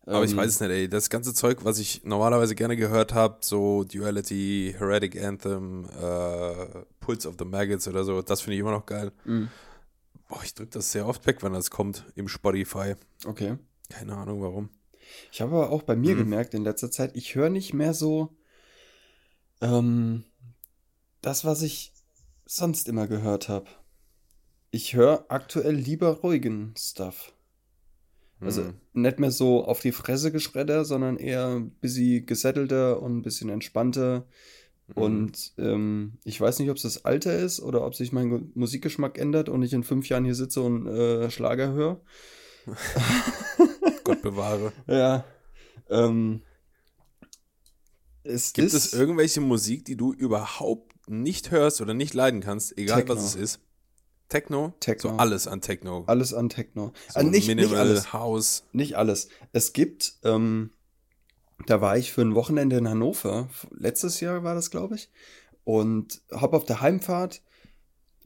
Aber ich Ähm, weiß es nicht, ey. Das ganze Zeug, was ich normalerweise gerne gehört habe, so Duality, Heretic Anthem, äh, Pulse of the Maggots oder so, das finde ich immer noch geil. Mhm. Boah, ich drücke das sehr oft weg, wenn das kommt im Spotify. Okay. Keine Ahnung warum. Ich habe aber auch bei mir Mhm. gemerkt in letzter Zeit, ich höre nicht mehr so ähm, das, was ich sonst immer gehört habe. Ich höre aktuell lieber ruhigen Stuff. Also Mhm. nicht mehr so auf die Fresse geschreddert, sondern eher ein bisschen gesettelter und ein bisschen entspannter. Mhm. Und ähm, ich weiß nicht, ob es das Alter ist oder ob sich mein Ge- Musikgeschmack ändert und ich in fünf Jahren hier sitze und äh, Schlager höre. Gott bewahre. Ja. Ähm, es Gibt es irgendwelche Musik, die du überhaupt nicht hörst oder nicht leiden kannst, egal Techno. was es ist? Techno? Techno. So alles an Techno. alles an Techno. So Ah, nicht, nicht Minimal alles. House. Nicht alles. Es gibt, ähm, da war ich für ein Wochenende in Hannover. Letztes Jahr war das, glaube ich. Und hab auf der Heimfahrt,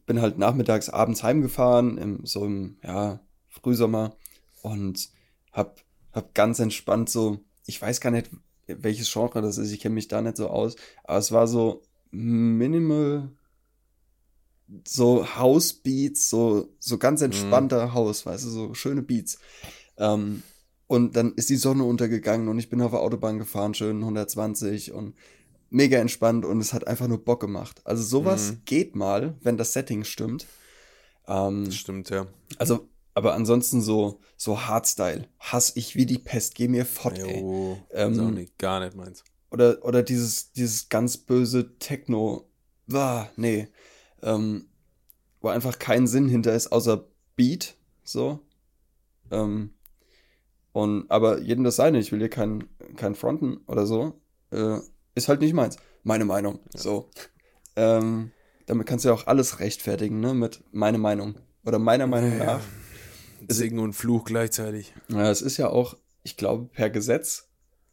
bin halt nachmittags, abends heimgefahren, im, so im, ja, Frühsommer. Und hab, hab ganz entspannt so, ich weiß gar nicht, welches Genre das ist, ich kenne mich da nicht so aus, aber es war so minimal, so House Beats, so, so ganz entspannter House, weißt du, so schöne Beats. Ähm, und dann ist die Sonne untergegangen und ich bin auf der Autobahn gefahren, schön 120 und mega entspannt und es hat einfach nur Bock gemacht. Also sowas Mhm. geht mal, wenn das Setting stimmt. Ähm, Das stimmt, ja. also, aber ansonsten so, so Hardstyle. Hass ich wie die Pest, geh mir fort, ey. Jo, Ähm, ist auch nicht, gar nicht meins. Oder, oder dieses, dieses ganz böse Techno. Ah, nee. Ähm, wo einfach kein Sinn hinter ist, außer Beat. So. Ähm, und, aber jedem das seine, ich will hier kein, kein Fronten oder so. Äh, ist halt nicht meins. Meine Meinung. So. Ähm, damit kannst du ja auch alles rechtfertigen, ne? Mit meine Meinung. Oder meiner Meinung Ja, nach. Segen und Fluch gleichzeitig. Ja, es ist ja auch, ich glaube, per Gesetz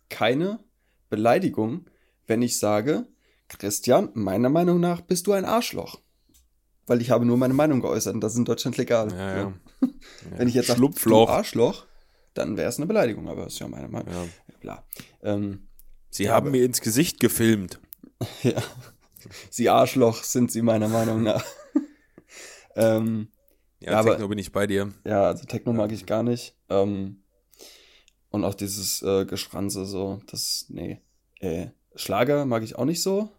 keine Beleidigung, wenn ich sage, Christian, meiner Meinung nach bist du ein Arschloch. Weil ich habe nur meine Meinung geäußert und das ist in Deutschland legal. Ja, ja. Wenn ich jetzt sage, du. Arschloch, dann wäre es eine Beleidigung, aber das ist ja meine Meinung. Ja. Bla. Ähm, Sie haben mir ins Gesicht gefilmt. ja. Sie Arschloch sind sie meiner Meinung nach. ähm, Ja, Ja, aber- Techno bin ich bei dir. Ja, also Techno mag ich gar nicht. Ähm, und auch dieses äh, Geschranze so, das, nee. Äh, Schlager mag ich auch nicht so.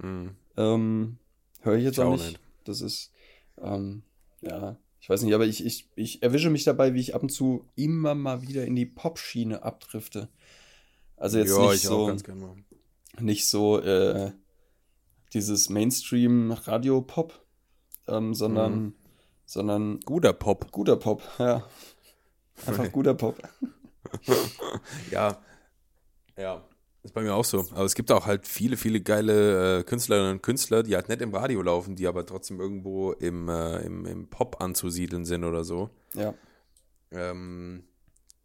Mhm. Ähm, Höre ich jetzt Ich auch auch nicht. nicht. Das ist, ähm, ja, ich weiß nicht, aber ich, ich, ich erwische mich dabei, wie ich ab und zu immer mal wieder in die Popschiene abdrifte. Also jetzt ja, nicht so, nicht so äh, dieses Mainstream-Radio-Pop, ähm, sondern, Mhm. sondern Guter Pop. guter Pop, ja. Einfach guter Pop. Ja. Ja. Ist bei mir auch so. Aber es gibt auch halt viele, viele geile äh, Künstlerinnen und Künstler, die halt nicht im Radio laufen, die aber trotzdem irgendwo im, äh, im, im Pop anzusiedeln sind oder so. Ja. Ähm,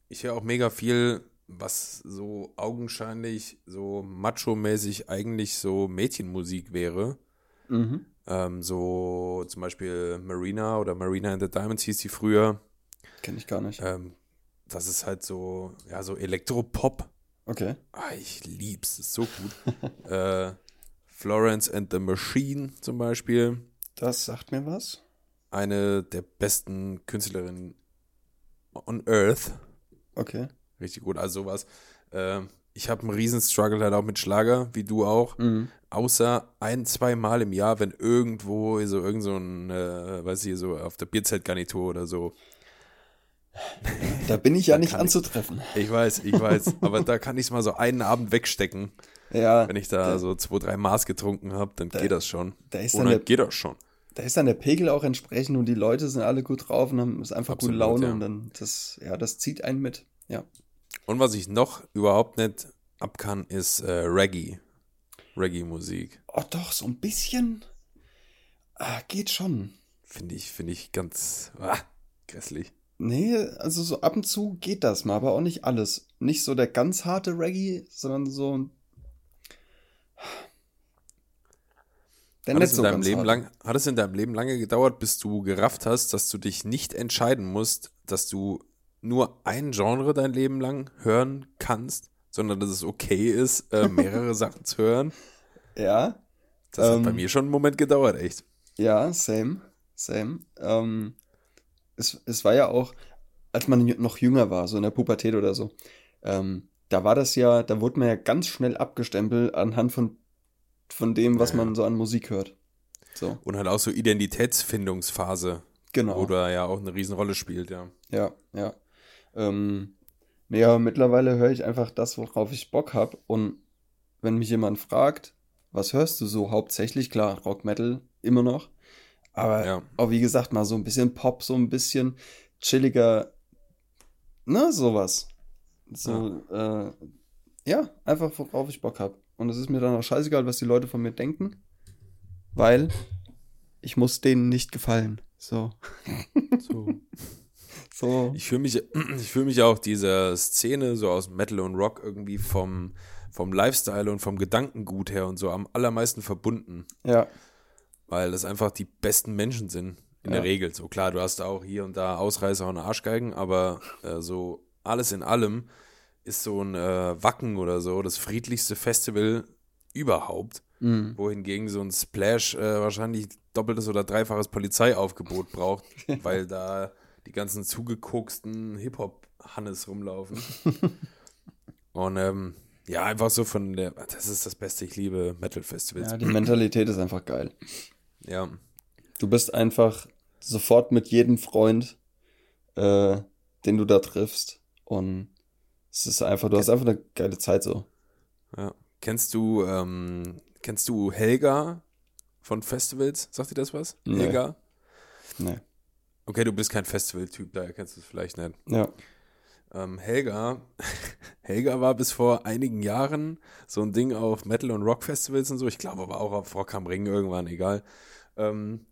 ich höre auch mega viel, was so augenscheinlich so macho-mäßig eigentlich so Mädchenmusik wäre. Mhm. Ähm, so zum Beispiel Marina oder Marina and the Diamonds hieß die früher. Kenne ich gar nicht. Ähm, das ist halt so, ja, so Elektropop. Okay. Ah, ich lieb's, ist so gut. äh, Florence and the Machine zum Beispiel. Das sagt mir was. Eine der besten Künstlerinnen on Earth. Okay. Richtig gut, also sowas. Äh, ich habe einen riesen Struggle halt auch mit Schlager, wie du auch. Mhm. Außer ein, zwei Mal im Jahr, wenn irgendwo so irgend so ein, äh, weiß ich, so auf der Bierzeltgarnitur oder so. Da bin ich ja nicht kann ich- anzutreffen. Ich weiß, ich weiß, aber da kann ich es mal so einen Abend wegstecken. Ja. Wenn ich da da, so zwei, drei Maß getrunken habe, dann Da- geht das schon. da ist Oder dann der, geht das schon. da ist dann der Pegel auch entsprechend und die Leute sind alle gut drauf und haben ist einfach gute Absolut, Laune ja. und dann das ja das zieht einen mit. Ja. Und was ich noch überhaupt nicht ab kann, ist äh, Reggae. Reggae-Musik. Oh doch so ein bisschen. Ah, geht schon. Finde ich, finde ich ganz ah, grässlich. Nee, also so ab und zu geht das mal, aber auch nicht alles. Nicht so der ganz harte Reggae, sondern so ein- der Hat es, so in deinem Leben hart. lang, hat es in deinem Leben lange gedauert, bis du gerafft hast, dass du dich nicht entscheiden musst, dass du nur ein Genre dein Leben lang hören kannst, sondern dass es okay ist, äh, mehrere Sachen zu hören? Ja, Das hat Ähm, bei mir schon einen Moment gedauert, echt. Ja, same, same. Ähm, es, es war ja auch, als man noch jünger war, so in der Pubertät oder so, ähm, da war das ja, da wurde man ja ganz schnell abgestempelt anhand von, von dem, was Ja, ja. man so an Musik hört. So, Und halt auch so Identitätsfindungsphase, genau. wo da ja auch eine Riesenrolle spielt, ja. Ja, ja. Ähm, aber mittlerweile höre ich einfach das, worauf ich Bock habe. Und wenn mich jemand fragt, was hörst du so hauptsächlich? Klar, Rock, Metal, immer noch. Aber Ja. auch wie gesagt, mal so ein bisschen Pop, so ein bisschen chilliger, ne, sowas. So, ja, äh, ja einfach worauf ich Bock habe. Und es ist mir dann auch scheißegal, was die Leute von mir denken, weil ich muss denen nicht gefallen. So, So. so. Ich fühle mich, ich fühle mich auch dieser Szene so aus Metal und Rock irgendwie vom, vom Lifestyle und vom Gedankengut her und so am allermeisten verbunden, Ja, weil das einfach die besten Menschen sind in Ja. der Regel. So klar, du hast auch hier und da Ausreißer und Arschgeigen, aber äh, so alles in allem ist so ein äh, Wacken oder so das friedlichste Festival überhaupt, mhm. wohingegen so ein Splash äh, wahrscheinlich doppeltes oder dreifaches Polizeiaufgebot braucht, weil da die ganzen zugekoksten Hip-Hop-Hannes rumlaufen. Und ähm, ja, einfach so von der, das ist das Beste, ich liebe Metal-Festivals. ja, die Mentalität ist einfach geil. Ja, Du bist einfach sofort mit jedem Freund, äh, den du da triffst. Und es ist einfach, du hast einfach eine geile Zeit so. ja. Kennst du, ähm, kennst du Helga von Festivals? Sagt dir das was? Nee. Helga? Nee. Okay, du bist kein Festival-Typ, daher kennst du es vielleicht nicht. Ja. Ähm, Helga, Helga war bis vor einigen Jahren so ein Ding auf Metal- und Rock-Festivals und so. Ich glaube aber auch auf Rock am Ring irgendwann, egal. Ähm,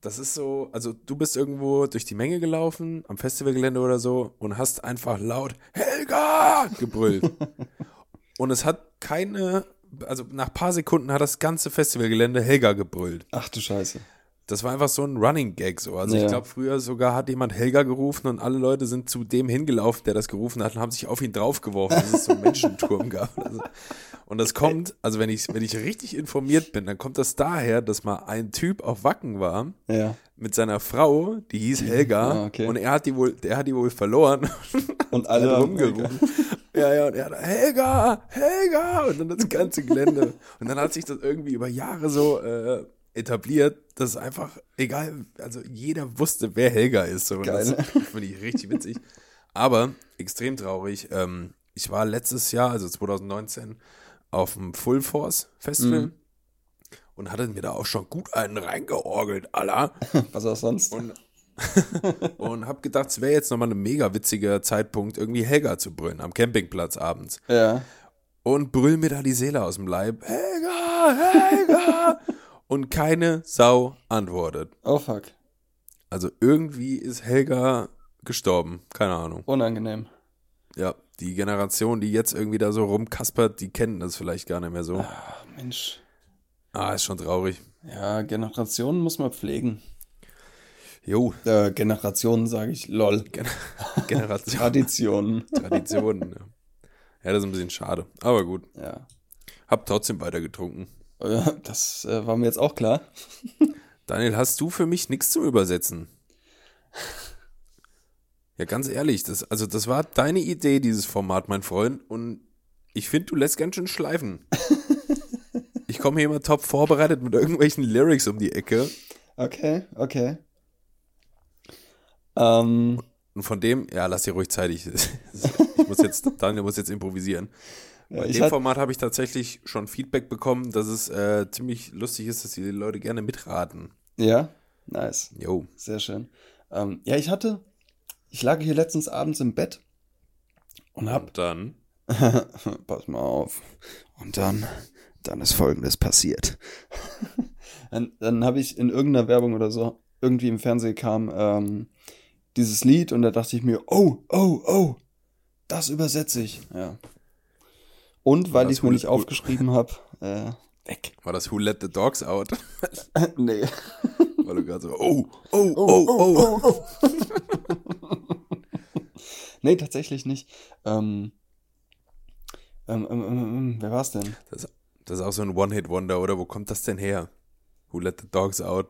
das ist so, also du bist irgendwo durch die Menge gelaufen, am Festivalgelände oder so, und hast einfach laut Helga gebrüllt. und es hat keine, also nach ein paar Sekunden hat das ganze Festivalgelände Helga gebrüllt. Ach du Scheiße. Das war einfach so ein Running Gag so. Also Ja. ich glaube, früher sogar hat jemand Helga gerufen und alle Leute sind zu dem hingelaufen, der das gerufen hat und haben sich auf ihn draufgeworfen, dass es so einen Menschenturm gab. Also, und das kommt, also wenn ich, wenn ich richtig informiert bin, dann kommt das daher, dass mal ein Typ auf Wacken war Ja. mit seiner Frau, die hieß Helga, Ah, okay. und er hat die wohl, der hat die wohl verloren Und alle rumgerufen. Ja, ja, und er hat Helga, Helga und dann das ganze Gelände. Und dann hat sich das irgendwie über Jahre so äh, etabliert, dass einfach, egal, also jeder wusste, wer Helga ist. So. Geil. Das finde ich richtig witzig. Aber extrem traurig. Ähm, ich war letztes Jahr, also 2019, auf dem Full Force Festival Mhm. und hatte mir da auch schon gut einen reingeorgelt, Allah. Was auch sonst. Und, und habe gedacht, es wäre jetzt nochmal ein mega witziger Zeitpunkt, irgendwie Helga zu brüllen am Campingplatz abends. ja. Und brüll mir da die Seele aus dem Leib. Helga, Helga! Und keine Sau antwortet. Oh fuck. Also irgendwie ist Helga gestorben. Keine Ahnung. Unangenehm. Ja, die Generation, die jetzt irgendwie da so rumkaspert, die kennen das vielleicht gar nicht mehr so. Ach, Mensch. Ah, ist schon traurig. Ja, Generationen muss man pflegen. Jo, Äh, Generationen sage ich, lol. Gen Generation, Traditionen. Traditionen. Ja. ja, das ist ein bisschen schade. Aber gut. Ja. Hab trotzdem weiter getrunken. Äh, Das äh, war mir jetzt auch klar. Daniel, hast du für mich nichts zum Übersetzen? Ja, ganz ehrlich, das, also das war deine Idee, dieses Format, mein Freund, und ich finde, du lässt ganz schön schleifen. Ich komme hier immer top vorbereitet mit irgendwelchen Lyrics um die Ecke. Okay, okay. Ähm, Und von dem, ja, lass dir ruhig Zeit. Ich, ich muss jetzt, Daniel muss jetzt improvisieren. Bei ich dem Format habe ich tatsächlich schon Feedback bekommen, dass es äh, ziemlich lustig ist, dass die Leute gerne mitraten. ja, nice. Jo. Sehr schön. Ähm, ja, ich hatte, ich lag hier letztens abends im Bett und hab, Und dann. pass mal auf, und dann, dann ist Folgendes passiert. dann dann habe ich in irgendeiner Werbung oder so, irgendwie im Fernsehen kam ähm, dieses Lied und da dachte ich mir, oh, oh, oh, das übersetze ich. Ja. Und weil Das ich es mir nicht aufgeschrieben habe, äh, weg. War das Who Let the Dogs Out? nee. Weil du gerade so, oh, oh, oh, oh. nee, tatsächlich nicht. Ähm, ähm, ähm, ähm, ähm, wer war's denn? Das, das ist auch so ein One-Hit-Wonder, oder? Wo kommt das denn her? Who Let the Dogs Out?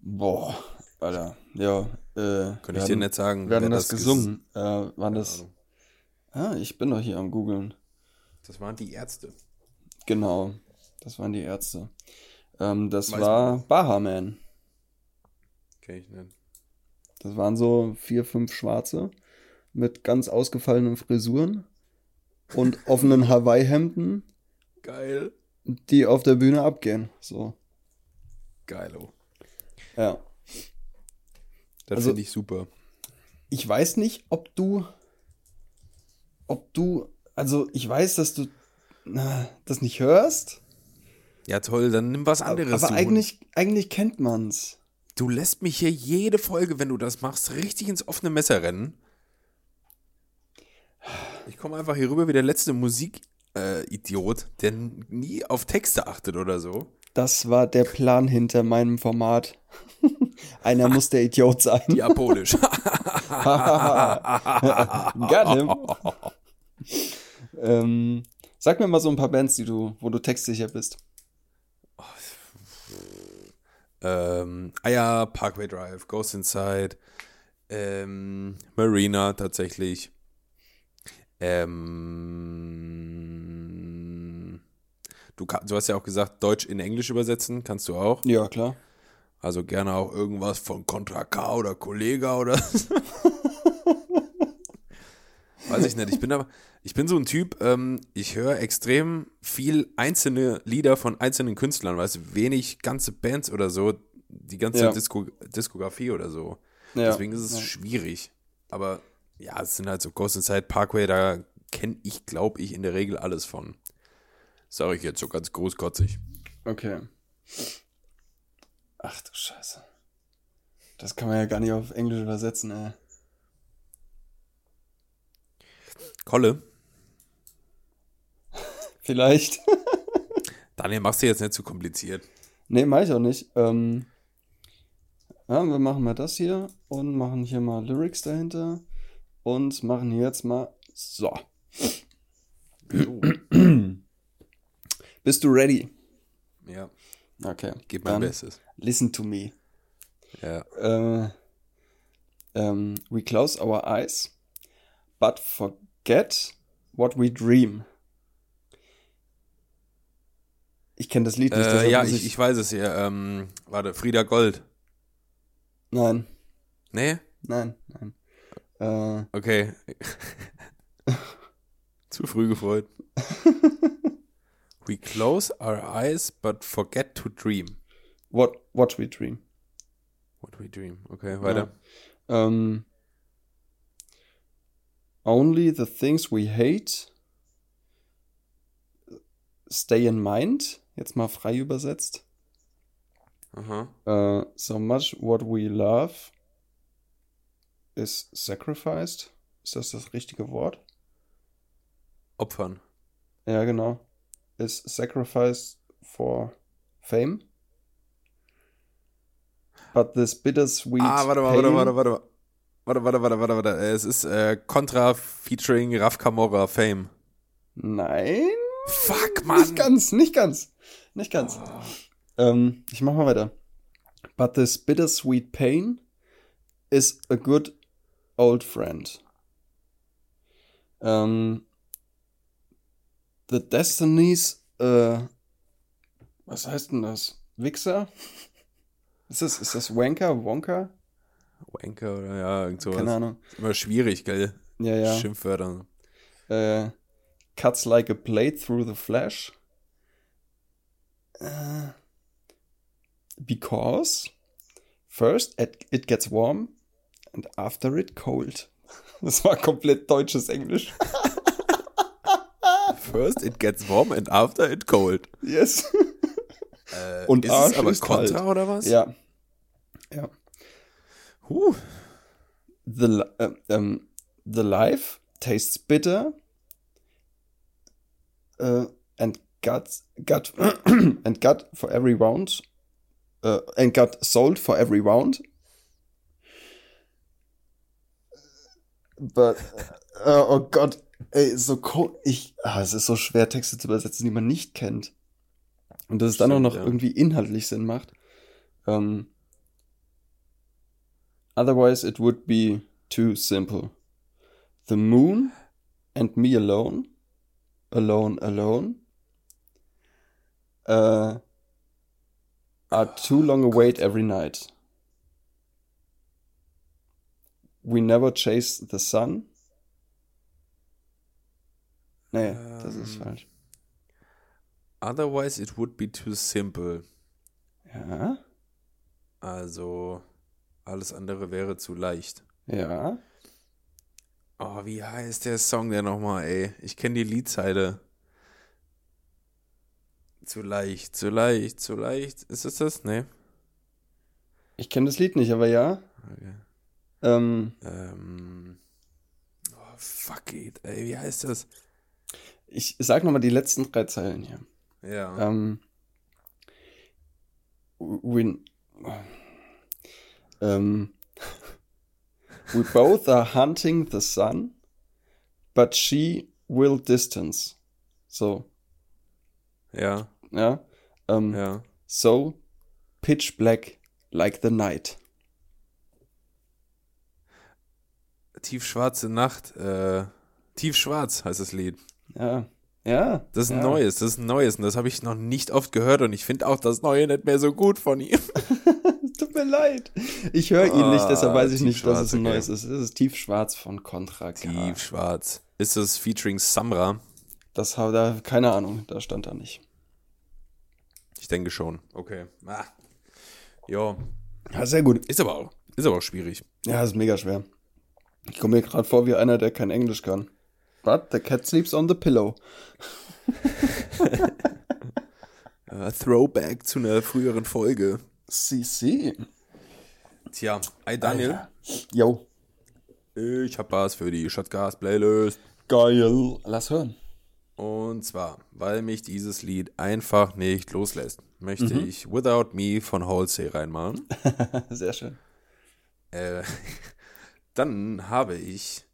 Boah, Alter. Ja, äh. Könnte ich dir nicht sagen. Wer das, ges- gesungen. Äh, waren das. Ah, ich bin doch hier am googeln. Das waren die Ärzte. Genau. Das waren die Ärzte. Ähm, das Weiß war Baha Man. Kenn ich nicht. Das waren so vier, fünf Schwarze. mit ganz ausgefallenen Frisuren und offenen Hawaii-Hemden, Geil. die auf der Bühne abgehen. So, Geilo. ja. Das Also- finde ich super. Ich weiß nicht, ob du, ob du, also ich weiß, dass du na, das nicht hörst, Ja, toll, dann nimm was anderes. aber du. eigentlich, eigentlich kennt man's. Du lässt mich hier jede Folge, wenn du das machst, richtig ins offene Messer rennen. Ich komme einfach hier rüber wie der letzte Musik-Idiot, äh, der nie auf Texte achtet oder so. Das war der Plan hinter meinem Format. Einer muss der Idiot sein. Diabolisch. Got him. Ähm, sag mir mal so ein paar Bands, die du, wo du textsicher bist. ähm, ah ja, Parkway Drive, Ghost Inside, ähm, Marina tatsächlich. Ähm, du, du hast ja auch gesagt, Deutsch in Englisch übersetzen, kannst du auch. Ja, klar. Also gerne auch irgendwas von Contra K oder Kollega oder so. Weiß ich nicht. Ich bin aber, ich bin so ein Typ, ähm, ich höre extrem viel einzelne Lieder von einzelnen Künstlern, weißt du, wenig ganze Bands oder so, die ganze Ja. Disko Diskografie oder so. Ja. Deswegen ist es ja. schwierig. Aber ja, es sind halt so Ghost Inside Parkway, da kenne ich, glaube ich, in der Regel alles von. Sage ich jetzt so ganz großkotzig. Okay. Ach du Scheiße. Das kann man ja gar nicht auf Englisch übersetzen, ey. Kolle, Vielleicht. Daniel, machst du jetzt nicht zu kompliziert. nee, mach ich auch nicht. Ähm, ja, wir machen mal das hier und machen hier mal Lyrics dahinter und machen hier jetzt mal so. Bist du ready? Ja, Okay. gib mein Bestes. Listen to me. Ja. Äh, ähm, we close our eyes, but forget what we dream. Ich kenne das Lied nicht. Äh, ja, ich, ich weiß es ja. Ähm, warte, Frieda Gold. Nein, Nee? nein, nein. Äh, Okay. Zu früh gefreut. We close our eyes, but forget to dream. what, what we dream. What we dream. Okay, weiter. Ähm, only the things we hate stay in mind. Jetzt mal frei übersetzt. Aha. Uh, so much what we love is sacrificed. Ist das das richtige Wort? Opfern. Ja, genau. Is sacrificed for fame. But this bittersweet ah, warte mal, pain, warte, warte, warte. Warte, warte, warte, warte, warte. Es ist äh, Contra featuring Raf Camorra Fame. Nein. Fuck, Mann. Nicht ganz, nicht ganz. Nicht ganz. Ähm, ich mach mal weiter. But this bittersweet pain is a good old friend. Ähm, the Destinies, äh, was heißt denn das? Wichser? Ist das, ist das Wanker? Wonka? Wanker oder ja, irgend sowas. Keine Ahnung. Ist immer schwierig, gell? Ja, ja. Schimpfwörter. Äh, cuts like a blade through the flesh. Äh, because first it, it gets warm and after it cold. Das war komplett deutsches Englisch. First it gets warm and after it cold. Yes. Äh, Und ist Arsch es aber ist Contra kalt. oder was? Ja. Ja. Huh. The, äh, ähm, the life tastes bitter uh, and got got and got for every round uh, and got sold for every round. But uh, oh Gott, ey, so ich ah, es ist so schwer Texte zu übersetzen, die man nicht kennt. Und dass es dann auch noch ja. irgendwie inhaltlich Sinn macht. Ähm, Otherwise, it would be too simple. The moon and me alone, alone, alone, uh, are too long a wait every night. We never chase the sun, Nee, das ist Ähm. falsch. Otherwise it would be too simple. Ja, Also, alles andere wäre zu leicht. ja. Oh, wie heißt der Song denn nochmal, ey? Ich kenne die Liedzeile. Zu leicht, zu leicht, zu leicht. Ist es das? Nee. Ich kenne das Lied nicht, aber ja. Okay. Ähm, Ähm. Oh, fuck it, ey. Wie heißt das? ich sag nochmal die letzten drei Zeilen hier. Ja. Ähm, we, ähm, we both are hunting the sun, but she will distance. So, Ja, ja. Ähm, ja. So, pitch black like the night. Tiefschwarze Nacht. Äh, Tiefschwarz heißt das Lied. Ja, ja. Das ist ein ja. neues, das ist ein neues. Und das habe ich noch nicht oft gehört. Und ich finde auch das Neue nicht mehr so gut von ihm. Tut mir leid. Ich höre ihn nicht, deshalb Ah, weiß ich nicht, dass es ein okay. neues ist. Es ist tiefschwarz von Contra K. Tiefschwarz. Ist das featuring Samra? Das habe da keine Ahnung, da stand da nicht. Ich denke schon. Okay. Ah. Ja. Ja, sehr gut. Ist aber auch, ist aber auch schwierig. Ja, ist mega schwer. Ich komme mir gerade vor wie einer, der kein Englisch kann. But the cat sleeps on the pillow. Äh, Throwback zu einer früheren Folge. CC. Tja, hi Daniel. Yo. Ich hab was für die Shotcast-Playlist. Geil. Lass hören. Und zwar, weil mich dieses Lied einfach nicht loslässt, möchte ich Without Me von Halsey reinmachen. Sehr schön. Äh, dann habe ich,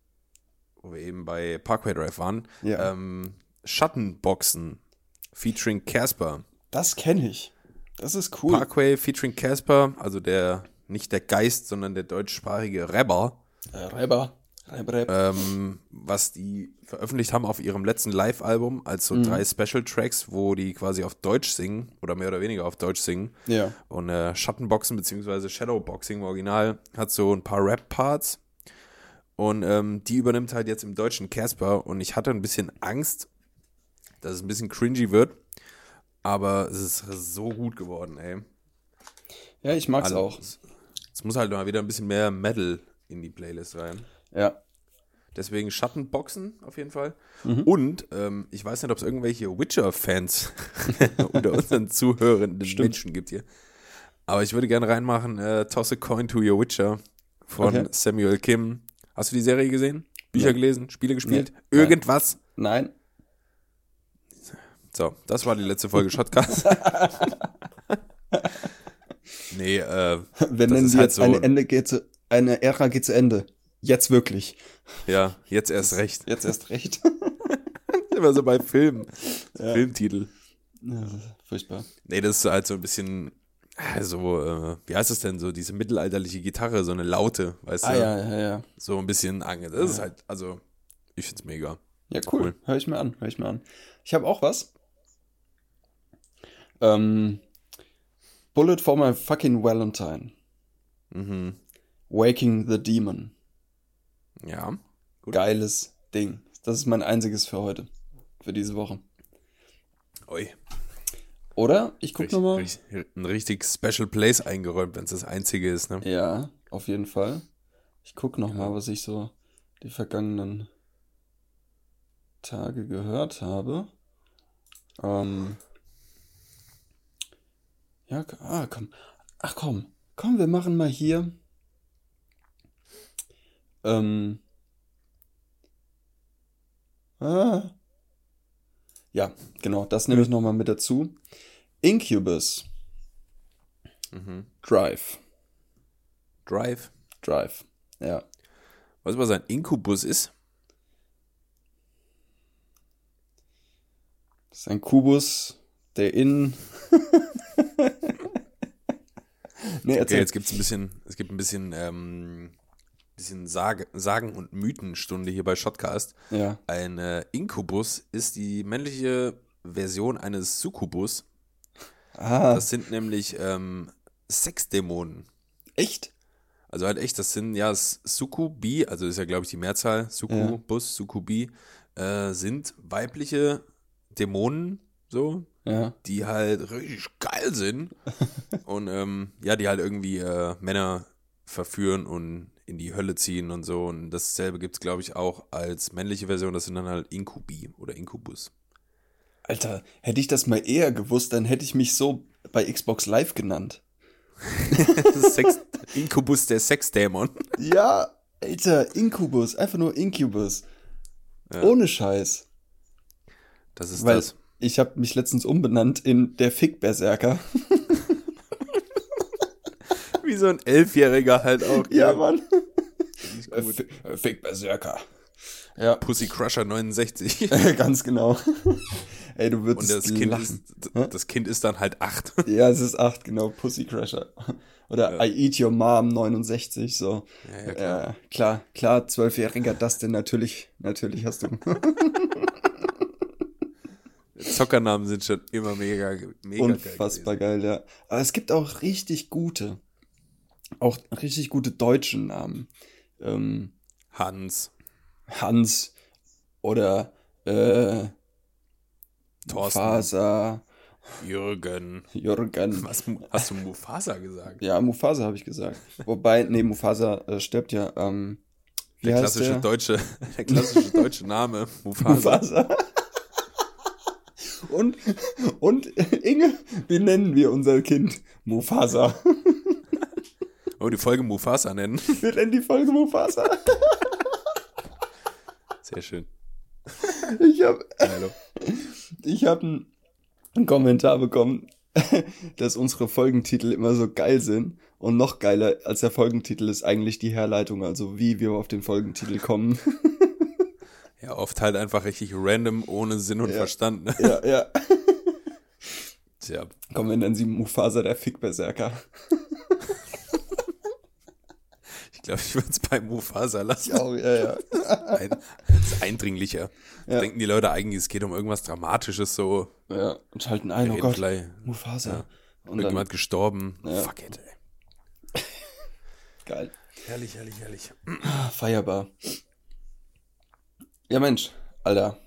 wo wir eben bei Parkway Drive waren, Ja. ähm, Schattenboxen featuring Casper. Das kenne ich. Das ist cool. Parkway featuring Casper, also der, nicht der Geist, sondern der deutschsprachige Rapper, Äh, Räber. ähm, was die veröffentlicht haben auf ihrem letzten Live-Album, als so drei Special-Tracks, wo die quasi auf Deutsch singen, oder mehr oder weniger auf Deutsch singen. Ja. Und äh, Schattenboxen bzw. Shadowboxing im Original hat so ein paar Rap-Parts. Und ähm, die übernimmt halt jetzt im Deutschen Casper. Und ich hatte ein bisschen Angst, dass es ein bisschen cringy wird. Aber es ist so gut geworden, ey. Ja, ich mag's Also, auch. Es, es muss halt mal wieder ein bisschen mehr Metal in die Playlist rein. Ja. Deswegen Schattenboxen auf jeden Fall. Mhm. Und ähm, ich weiß nicht, ob es irgendwelche Witcher-Fans unter unseren zuhörenden Menschen gibt hier. Aber ich würde gerne reinmachen, äh, Toss a Coin to Your Witcher von Okay. Samuel Kim. Hast du die Serie gesehen? Bücher Nee. gelesen? Spiele gespielt? Nee. Irgendwas? Nein. So, das war die letzte Folge Shotcast. nee, äh, Wir Das nennen ist sie halt jetzt so- eine Ende geht zu, eine Ära geht zu Ende. Jetzt wirklich. ja, jetzt erst recht. Jetzt erst recht. Immer so bei Filmen. Filmtitel. ja, furchtbar. Nee, das ist halt so ein bisschen, äh, so, äh, wie heißt es denn, so diese mittelalterliche Gitarre, so eine Laute, weißt Ah du? ja, ja, ja. So ein bisschen Ange. Das ist halt, also, ich find's mega. Ja, cool. Cool. Hör ich mir an, hör ich mir an. Ich habe auch was. Ähm, Bullet for my fucking Valentine. Mhm. Waking the Demon. Ja. Gut. Geiles Ding. Das ist mein einziges für heute. Für diese Woche. Ui. Oder? Ich guck nochmal. ein richtig Special Place eingeräumt, wenn es das einzige ist, ne? Ja, auf jeden Fall. Ich guck noch mal, was ich so die vergangenen Tage gehört habe. Ähm, ja, ah, komm. Ach komm, komm, wir machen mal hier. Ähm, ah, ja, genau, das nehme ich noch mal mit dazu. Incubus, Mhm. Drive, Drive. Drive, ja. Weißt du, was ein Inkubus ist? Das ist ein Kubus, der in. nee, Okay, erzähl. jetzt gibt's ein bisschen, es gibt ein bisschen, ähm, bisschen Sage, Sagen- und Mythenstunde hier bei Shotcast. Ja. Ein äh, Inkubus ist die männliche Version eines Succubus. Ah, Das sind nämlich ähm, Sexdämonen. echt? Also halt echt, das sind ja S- Succubi, also ist ja glaube ich die Mehrzahl, Succubus, Succubi, äh, sind weibliche Dämonen, so, Ja. die halt richtig geil sind. und ähm, ja, die halt irgendwie äh, Männer verführen und in die Hölle ziehen und so. Und dasselbe gibt es, glaube ich, auch als männliche Version. Das sind dann halt Inkubi oder Inkubus. Alter, hätte ich das mal eher gewusst, dann hätte ich mich so bei Xbox Live genannt. Sex Inkubus, der Sexdämon. Ja, Alter, Incubus, einfach nur Incubus. Ja. Ohne Scheiß. Das ist Weil das. Ich habe mich letztens umbenannt in der Fick-Berserker. Wie so ein Elfjähriger halt auch. Ja, Mann. Äh, äh, Fick-Berserker. Ja, Pussy Crusher 69. ganz genau. Ey, du würdest Und das kind, lachen. ist, das Kind ist dann halt acht. Ja, es ist 8, genau, Pussy Crusher. Oder Ja. I Eat Your Mom 69, so. Ja, ja, klar. Ja, klar, klar, zwölfjähriger Dustin, natürlich, natürlich hast du. Zockernamen sind schon immer mega, mega Unfassbar geil. geil, ja. Aber es gibt auch richtig gute, auch richtig gute deutsche Namen. Ähm. Hans, Hans oder äh, Thorsten, Mufasa, Jürgen. Jürgen. Was, hast du Mufasa gesagt? Ja, Mufasa habe ich gesagt. Wobei, nee, Mufasa äh, stirbt ja. Ähm, Der klassische der? deutsche, der klassische deutsche Name, Mufasa. Mufasa. Und, und Inge, wie nennen wir unser Kind? Mufasa. Oh, die Folge Mufasa nennen. Wir nennen die Folge Mufasa. Sehr schön. Ich habe ich hab einen einen Kommentar bekommen, dass unsere Folgentitel immer so geil sind. Und noch geiler als der Folgentitel ist eigentlich die Herleitung, also wie wir auf den Folgentitel kommen. Ja, oft halt einfach richtig random, ohne Sinn und Ja. Verstand. Ne? ja, ja. Tja, Komm, wir nennen sie Mufasa der Fickberserker. ich glaube, ich würde es bei Mufasa lassen. Oh, ja, ja. Ein, das ist eindringlicher. Ja. Denken die Leute eigentlich, es geht um irgendwas Dramatisches, so. Ja, und schalten ein, oh Gott, gleich, Mufasa. Und dann, irgendjemand gestorben. Ja. Fuck it, ey. geil. Herrlich, herrlich, herrlich. Ah, Feierbar. Ja, Mensch, Alter.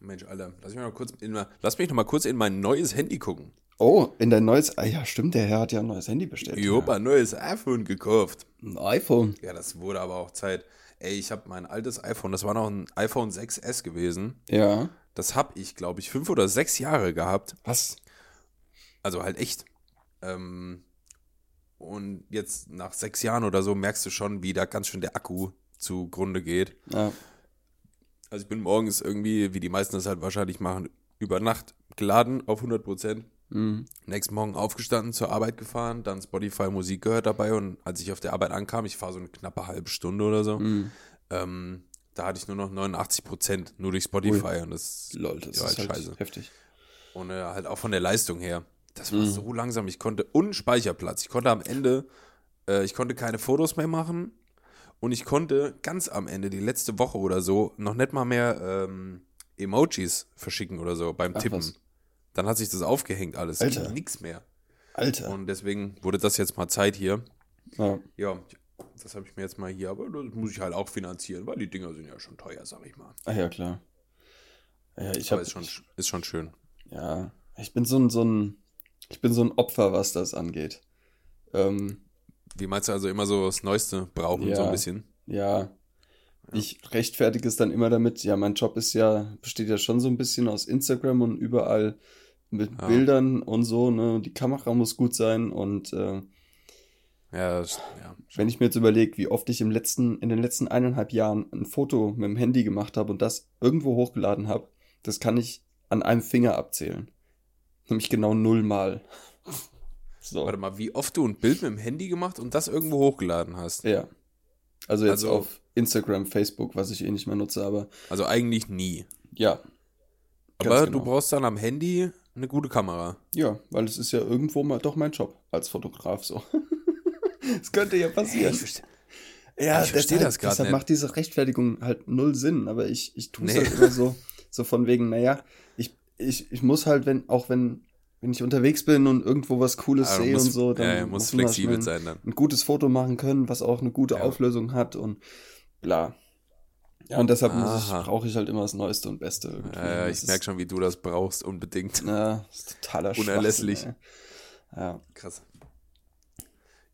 Mensch, Alter, lass mich, mal kurz in, mein- lass mich noch mal kurz in mein neues Handy gucken. Oh, in dein neues, ah ja, stimmt, der Herr hat ja ein neues Handy bestellt. Ich hab ein neues iPhone gekauft. Ein iPhone. Ja, das wurde aber auch Zeit. Ey, ich habe mein altes iPhone, das war noch ein iPhone 6S gewesen. Ja. Das habe ich, glaube ich, fünf oder sechs Jahre gehabt. Was? Also halt echt. Ähm, und jetzt nach sechs Jahren oder so merkst du schon, wie da ganz schön der Akku zugrunde geht. Ja. Also ich bin morgens irgendwie, wie die meisten das halt wahrscheinlich machen, über Nacht geladen auf 100 Prozent. Mhm. Nächsten Morgen aufgestanden, zur Arbeit gefahren, dann Spotify Musik gehört dabei und als ich auf der Arbeit ankam, ich fahre so eine knappe halbe Stunde oder so, Mhm. ähm, da hatte ich nur noch 89 Prozent, nur durch Spotify und das Lol, das ja, ist halt halt scheiße. heftig. Und äh, halt auch von der Leistung her. Das Mhm. war so langsam, ich konnte, und Speicherplatz, ich konnte am Ende, äh, ich konnte keine Fotos mehr machen und ich konnte ganz am Ende, die letzte Woche oder so, noch nicht mal mehr ähm, Emojis verschicken oder so beim Ach, Tippen. was. Dann hat sich das aufgehängt alles. Alter. Nix mehr. Alter. Und deswegen wurde das jetzt mal Zeit hier. Ja. Ja, das habe ich mir jetzt mal hier, aber das muss ich halt auch finanzieren, weil die Dinger sind ja schon teuer, sag ich mal. Ah ja, klar. Ja, ich Aber hab, ist schon, ist schon schön. ja, ich bin so ein, so ein, ich bin so ein Opfer, was das angeht. Ähm, Wie meinst du also immer so das Neueste brauchen, Ja. so ein bisschen? ja, ich rechtfertige es dann immer damit, ja, mein Job ist ja, besteht ja schon so ein bisschen aus Instagram und überall mit Ja. Bildern und so, ne, die Kamera muss gut sein und äh, Ja, das- ja. wenn ich mir jetzt überlege, wie oft ich im letzten, in den letzten eineinhalb Jahren ein Foto mit dem Handy gemacht habe und das irgendwo hochgeladen habe, das kann ich an einem Finger abzählen. Nämlich genau nullmal. So. Warte mal, wie oft du ein Bild mit dem Handy gemacht und das irgendwo hochgeladen hast? Ja. Also jetzt Also- auf Instagram, Facebook, was ich eh nicht mehr nutze, aber Also eigentlich nie. ja. Aber genau. du brauchst dann am Handy eine gute Kamera. Ja, weil es ist ja irgendwo mal doch mein Job als Fotograf so. Es könnte ja passieren. verstehe. Ja, Ich verstehe deshalb- das grad Deshalb nicht. macht diese Rechtfertigung halt null Sinn, aber ich, ich tue es Nee. halt immer so, so von wegen, naja, ich, ich, ich muss halt, wenn, auch wenn, wenn ich unterwegs bin und irgendwo was Cooles Aber sehe und so, dann ja, ja, muss flexibel sein dann. ein gutes Foto machen können, was auch eine gute Ja. Auflösung hat und bla. Ja, und deshalb brauche ich halt immer das Neueste und Beste. irgendwie. Äh, Das ich merke schon, wie du das brauchst, unbedingt. Ja, das ist totaler Unerlässlich. Ja. Krass.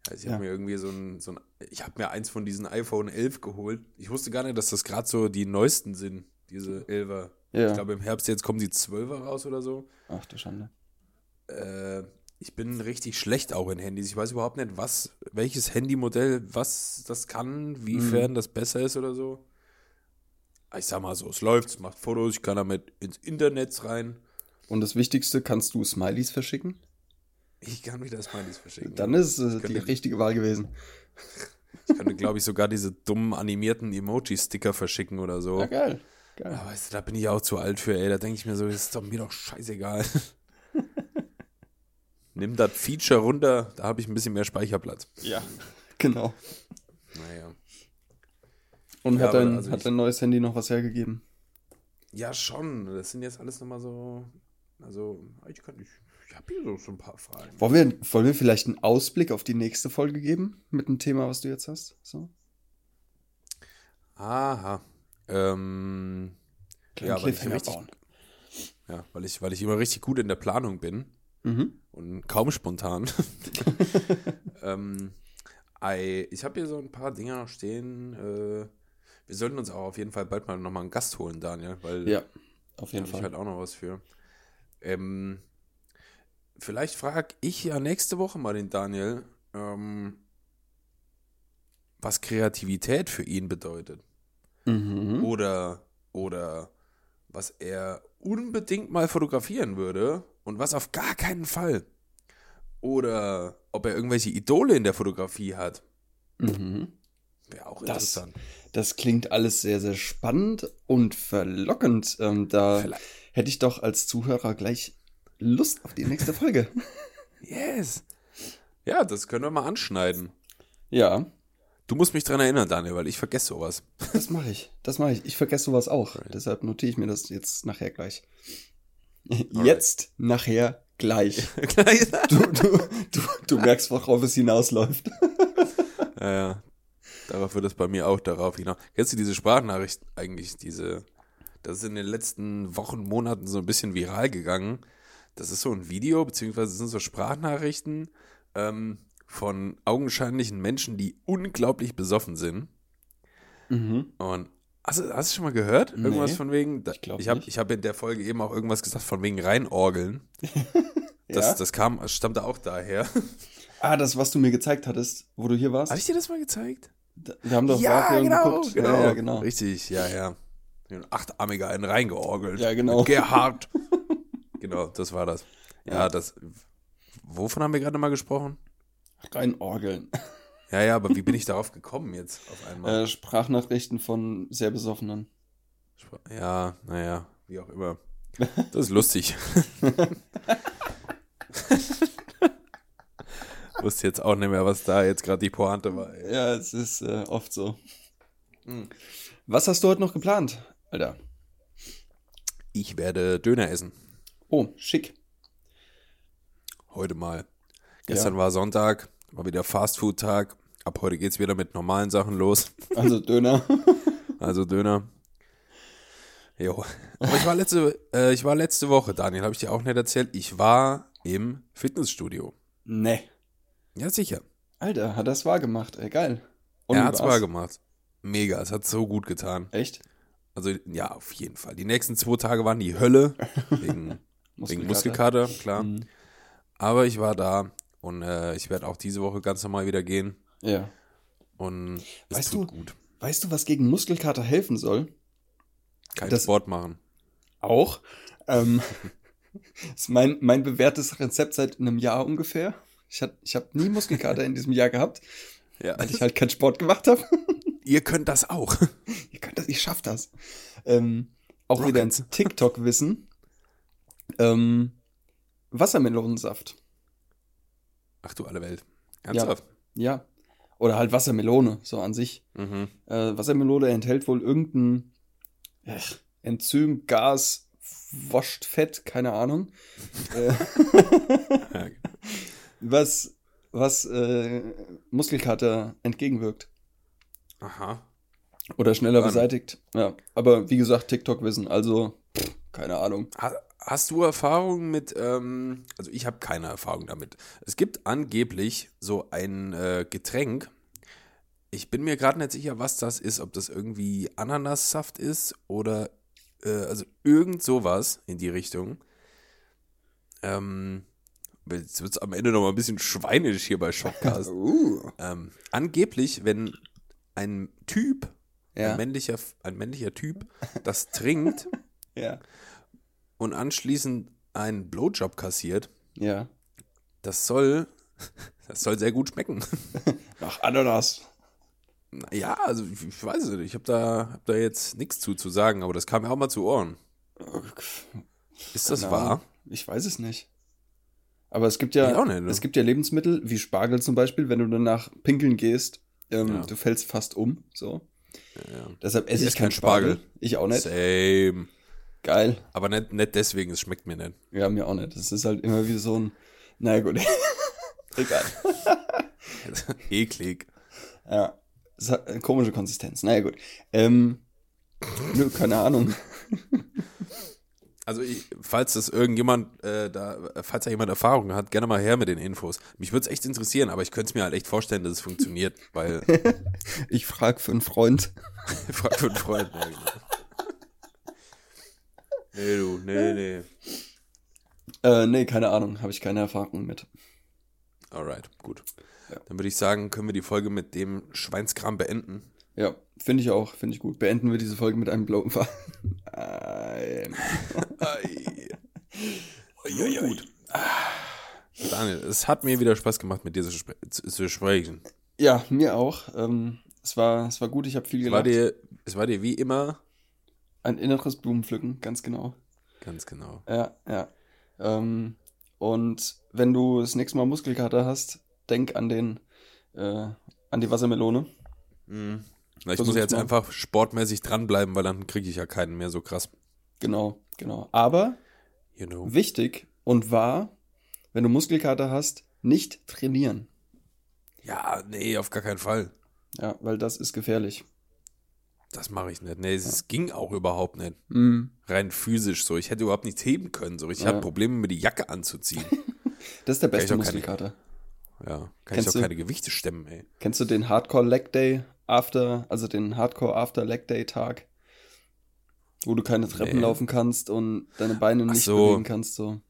Also ich Ja. habe mir irgendwie so ein, so ein ich habe mir eins von diesen iPhone 11 geholt. Ich wusste gar nicht, dass das gerade so die neuesten sind, diese 11er. Ja. Ich glaube im Herbst jetzt kommen die 12er raus oder so. Ach du Schande. Äh, ich bin richtig schlecht auch in Handys. Ich weiß überhaupt nicht, was, welches Handymodell, was das kann, wiefern Mhm. das besser ist oder so. Ich sag mal so, es läuft, es macht Fotos, ich kann damit ins Internet rein. Und das Wichtigste, kannst du Smileys verschicken? Ich kann wieder Smileys verschicken. Dann ist es äh, die richtige Wahl gewesen. Ich könnte, glaube ich, sogar diese dummen animierten Emoji-Sticker verschicken oder so. Ja, geil. Geil. Aber weißt du, da bin ich auch zu alt für, ey. Da denke ich mir so, das ist doch mir doch scheißegal. Nimm das Feature runter, da habe ich ein bisschen mehr Speicherplatz. Ja. Genau. Naja. Und Ja, hat, dein, also hat ich- dein neues Handy noch was hergegeben? Ja, schon. Das sind jetzt alles nochmal so. Also, ich kann nicht. Ich habe hier so, so ein paar Fragen. Wollen wir, wollen wir vielleicht einen Ausblick auf die nächste Folge geben? Mit dem Thema, was du jetzt hast? So? Aha. Ähm, Kleinen Ja, weil ich richtig- ja, weil ich, weil ich immer richtig gut in der Planung bin Mhm. und kaum spontan. ähm, ich habe hier so ein paar Dinge noch stehen. Äh, wir sollten uns auch auf jeden Fall bald mal nochmal einen Gast holen, Daniel, weil Ja, auf da jeden habe ich Fall. halt auch noch was für. Ähm, vielleicht frage ich ja nächste Woche mal den Daniel, ähm, was Kreativität für ihn bedeutet. Mhm. Oder, oder was er unbedingt mal fotografieren würde und was auf gar keinen Fall. Oder ob er irgendwelche Idole in der Fotografie hat. Mhm. Wäre auch Das- interessant. Das klingt alles sehr, sehr spannend und verlockend. Ähm, da Vielleicht- hätte ich doch als Zuhörer gleich Lust auf die nächste Folge. Yes. Ja, das können wir mal anschneiden. ja, Du musst mich dran erinnern, Daniel, weil ich vergesse sowas. das mache ich. Das mache ich. Ich vergesse sowas auch. Deshalb notiere ich mir das jetzt nachher gleich. Jetzt, nachher, gleich. Du, du, du, du merkst, worauf es hinausläuft. ja, ja. Darauf wird es bei mir auch darauf hinaus. Kennst du diese Sprachnachricht eigentlich, diese, das ist in den letzten Wochen, Monaten so ein bisschen viral gegangen. Das ist so ein Video, beziehungsweise sind so Sprachnachrichten ähm, von augenscheinlichen Menschen, die unglaublich besoffen sind. Mhm. Und hast du, hast du schon mal gehört? Irgendwas Nee, von wegen? Da, ich glaub ich habe hab in der Folge eben auch irgendwas gesagt von wegen reinorgeln. Das, ja? das kam, stammte auch daher. ah, das, was du mir gezeigt hattest, wo du hier warst. Habe ich dir das mal gezeigt? Da- Wir haben doch ja, genau, geguckt. genau. Ja, ja, genau. Richtig, ja, ja. Ein Achtarmiger einen reingeorgelt. Ja, genau. Gerhard. genau, das war das. Ja, Ja. das. Wovon haben wir gerade mal gesprochen? Rein orgeln. Ja, ja, aber wie bin ich darauf gekommen jetzt auf einmal? Äh, Sprachnachrichten von sehr Besoffenen. ja, naja, wie auch immer. Das ist lustig. Wusste jetzt auch nicht mehr, was da jetzt gerade die Pointe war. ey. Ja, es ist äh, oft so. Hm. Was hast du heute noch geplant, Alter? Ich werde Döner essen. Oh, schick. Heute mal. Gestern Ja. war Sonntag, war wieder Fastfood-Tag. Ab heute geht's wieder mit normalen Sachen los. Also Döner. Also Döner. Jo. Aber ich war letzte, äh, ich war letzte Woche, Daniel, habe ich dir auch nicht erzählt. Ich war im Fitnessstudio. nee. Ja, sicher. Alter, hat das wahr gemacht. Ey, geil. Und er hat's war's? wahr gemacht. Mega, es hat so gut getan. Echt? Also, ja, auf jeden Fall. Die nächsten zwei Tage waren die Hölle. Wegen, wegen Muskelkater, klar. Mhm. Aber ich war da und äh, ich werde auch diese Woche ganz normal wieder gehen. Ja. Und es Weißt tut du- gut. Weißt du, was gegen Muskelkater helfen soll? Kein das- Sport machen. Auch. Ähm, ist mein, mein bewährtes Rezept seit einem Jahr ungefähr. Ich, hat- ich habe nie Muskelkater in diesem Jahr gehabt, Ja. weil ich halt keinen Sport gemacht habe. Ihr könnt das auch. Ihr könnt das, ich schaff das. Ähm, auch wieder Rockets. ins TikTok-Wissen. Ähm, Wassermelonensaft. Ach du alle Welt. Ernsthaft? Ja. Oder halt Wassermelone, so an sich. Mhm. Äh, Wassermelone enthält wohl irgendein äh, Enzym, Gas, wascht Fett, keine Ahnung. äh, was was äh, Muskelkater entgegenwirkt. Aha. Oder schneller beseitigt. Ja. Aber wie gesagt, TikTok-Wissen, also, pff, keine Ahnung. Ha- Hast du Erfahrung mit, ähm, also ich habe keine Erfahrung damit. Es gibt angeblich so ein äh, Getränk. Ich bin mir gerade nicht sicher, was das ist, ob das irgendwie Ananassaft ist oder äh, also irgend sowas in die Richtung. Ähm, jetzt wird es am Ende noch mal ein bisschen schweinisch hier bei Shopcast. Uh. ähm, angeblich, wenn ein Typ, Ja. ein, männlicher, ein männlicher Typ, das trinkt Ja. Und anschließend einen Blowjob kassiert, Ja. das soll, das soll sehr gut schmecken. Ach, Ananas. Ja, also ich, ich weiß es nicht. Ich habe da, hab da jetzt nichts zu, zu sagen, aber das kam mir auch mal zu Ohren. Ist das Keine wahr? Ich weiß es nicht. Aber es gibt ja, nicht, ne? es gibt ja Lebensmittel, wie Spargel zum Beispiel, wenn du danach pinkeln gehst, ähm, Ja. du fällst fast um. So. Ja. Deshalb esse Ich ich, keinen Spargel. Spargel. Ich auch nicht. Same. Geil. Aber nicht, nicht deswegen, es schmeckt mir nicht. Ja, mir auch nicht. Das ist halt immer wie so ein. Naja, gut. Egal. Eklig. Ja. Es hat eine komische Konsistenz. Naja, gut. Ähm. Nö, keine Ahnung. Also ich, falls das irgendjemand, äh, da, falls da jemand Erfahrung hat, gerne mal her mit den Infos. Mich würde es echt interessieren, aber ich könnte es mir halt echt vorstellen, dass es funktioniert, weil Ich frage für einen Freund. frag für einen Freund. Ja, genau. Nee, du, nee, nee. Äh, nee, keine Ahnung. Habe ich keine Erfahrung mit. Alright, gut. Ja. Dann würde ich sagen, können wir die Folge mit dem Schweinskram beenden. Ja, finde ich auch. Finde ich gut. Beenden wir diese Folge mit einem Blow. Ein. Nun gut. Daniel, es hat mir wieder Spaß gemacht, mit dir zu, spre zu, zu sprechen. Ja, mir auch. Ähm, es, war, es war gut. Ich habe viel dir, es war dir wie immer. Ein inneres Blumenpflücken, ganz genau. Ganz genau. Ja, ja. Ähm, und wenn du das nächste Mal Muskelkater hast, denk an den, äh, an die Wassermelone. Mhm. Na, ich Versuch's muss jetzt mal. einfach sportmäßig dranbleiben, weil dann kriege ich ja keinen mehr so krass. Genau, genau. Aber You know. wichtig und wahr, wenn du Muskelkater hast, nicht trainieren. Ja, nee, auf gar keinen Fall. Ja, weil das ist gefährlich. Das mache ich nicht. Nee, es ging auch überhaupt nicht. Mhm. Rein physisch so. Ich hätte überhaupt nichts heben können. So. Ich Ja. hatte Probleme, mir die Jacke anzuziehen. Das ist der beste Muskelkater. ja. Kann Kennst ich du- doch keine Gewichte stemmen, ey. Kennst du den Hardcore Leg Day After, also den Hardcore After Leg Day Tag? Wo du keine Treppen Nee. laufen kannst und deine Beine nicht so. bewegen kannst, so.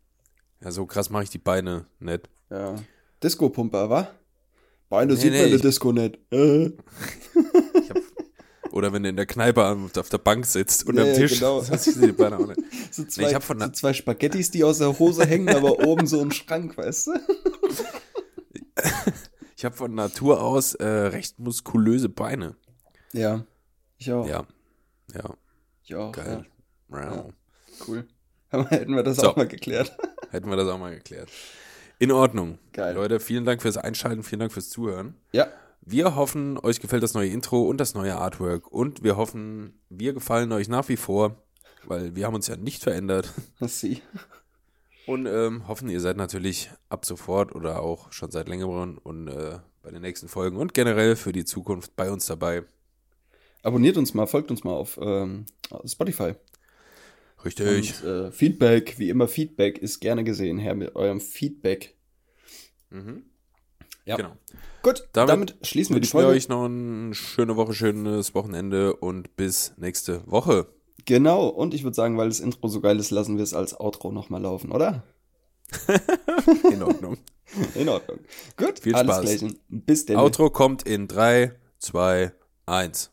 Ja, so krass mache ich die Beine nicht. Ja. Disco-Pumper, wa? Beine Nee, sieht nee, man in der Disco nicht. Äh. Oder wenn du in der Kneipe auf der Bank sitzt und Ja, am ja, Tisch. genau. Das die Beine auch nicht. So zwei, ich hab von so zwei Spaghettis, die aus der Hose hängen, aber oben so ein Schrank, weißt du? Ich habe von Natur aus äh, recht muskulöse Beine. Ja. Ich auch. Ja. Ja, Ich auch. geil. Ja. Ja. Cool. Aber hätten wir das So. auch mal geklärt. Hätten wir das auch mal geklärt. In Ordnung. Geil. Leute, vielen Dank fürs Einschalten, vielen Dank fürs Zuhören. Ja. Wir hoffen, euch gefällt das neue Intro und das neue Artwork. Und wir hoffen, wir gefallen euch nach wie vor, weil wir haben uns ja nicht verändert. Sie. Und ähm, hoffen, ihr seid natürlich ab sofort oder auch schon seit längerem und äh, bei den nächsten Folgen und generell für die Zukunft bei uns dabei. Abonniert uns mal, folgt uns mal auf ähm, Spotify. Richtig. Und, äh, Feedback, wie immer, Feedback ist gerne gesehen, Herr, mit eurem Feedback. Mhm. Ja. Genau. Gut, Damit damit, schließen wir die Wünschen wir Folge. euch noch eine schöne Woche, schönes Wochenende und bis nächste Woche. Genau, und ich würde sagen, weil das Intro so geil ist, lassen wir es als Outro nochmal laufen, oder? In Ordnung. In Ordnung. Gut, Viel Spaß. klärchen. Bis denn. Outro kommt in 3, 2, 1.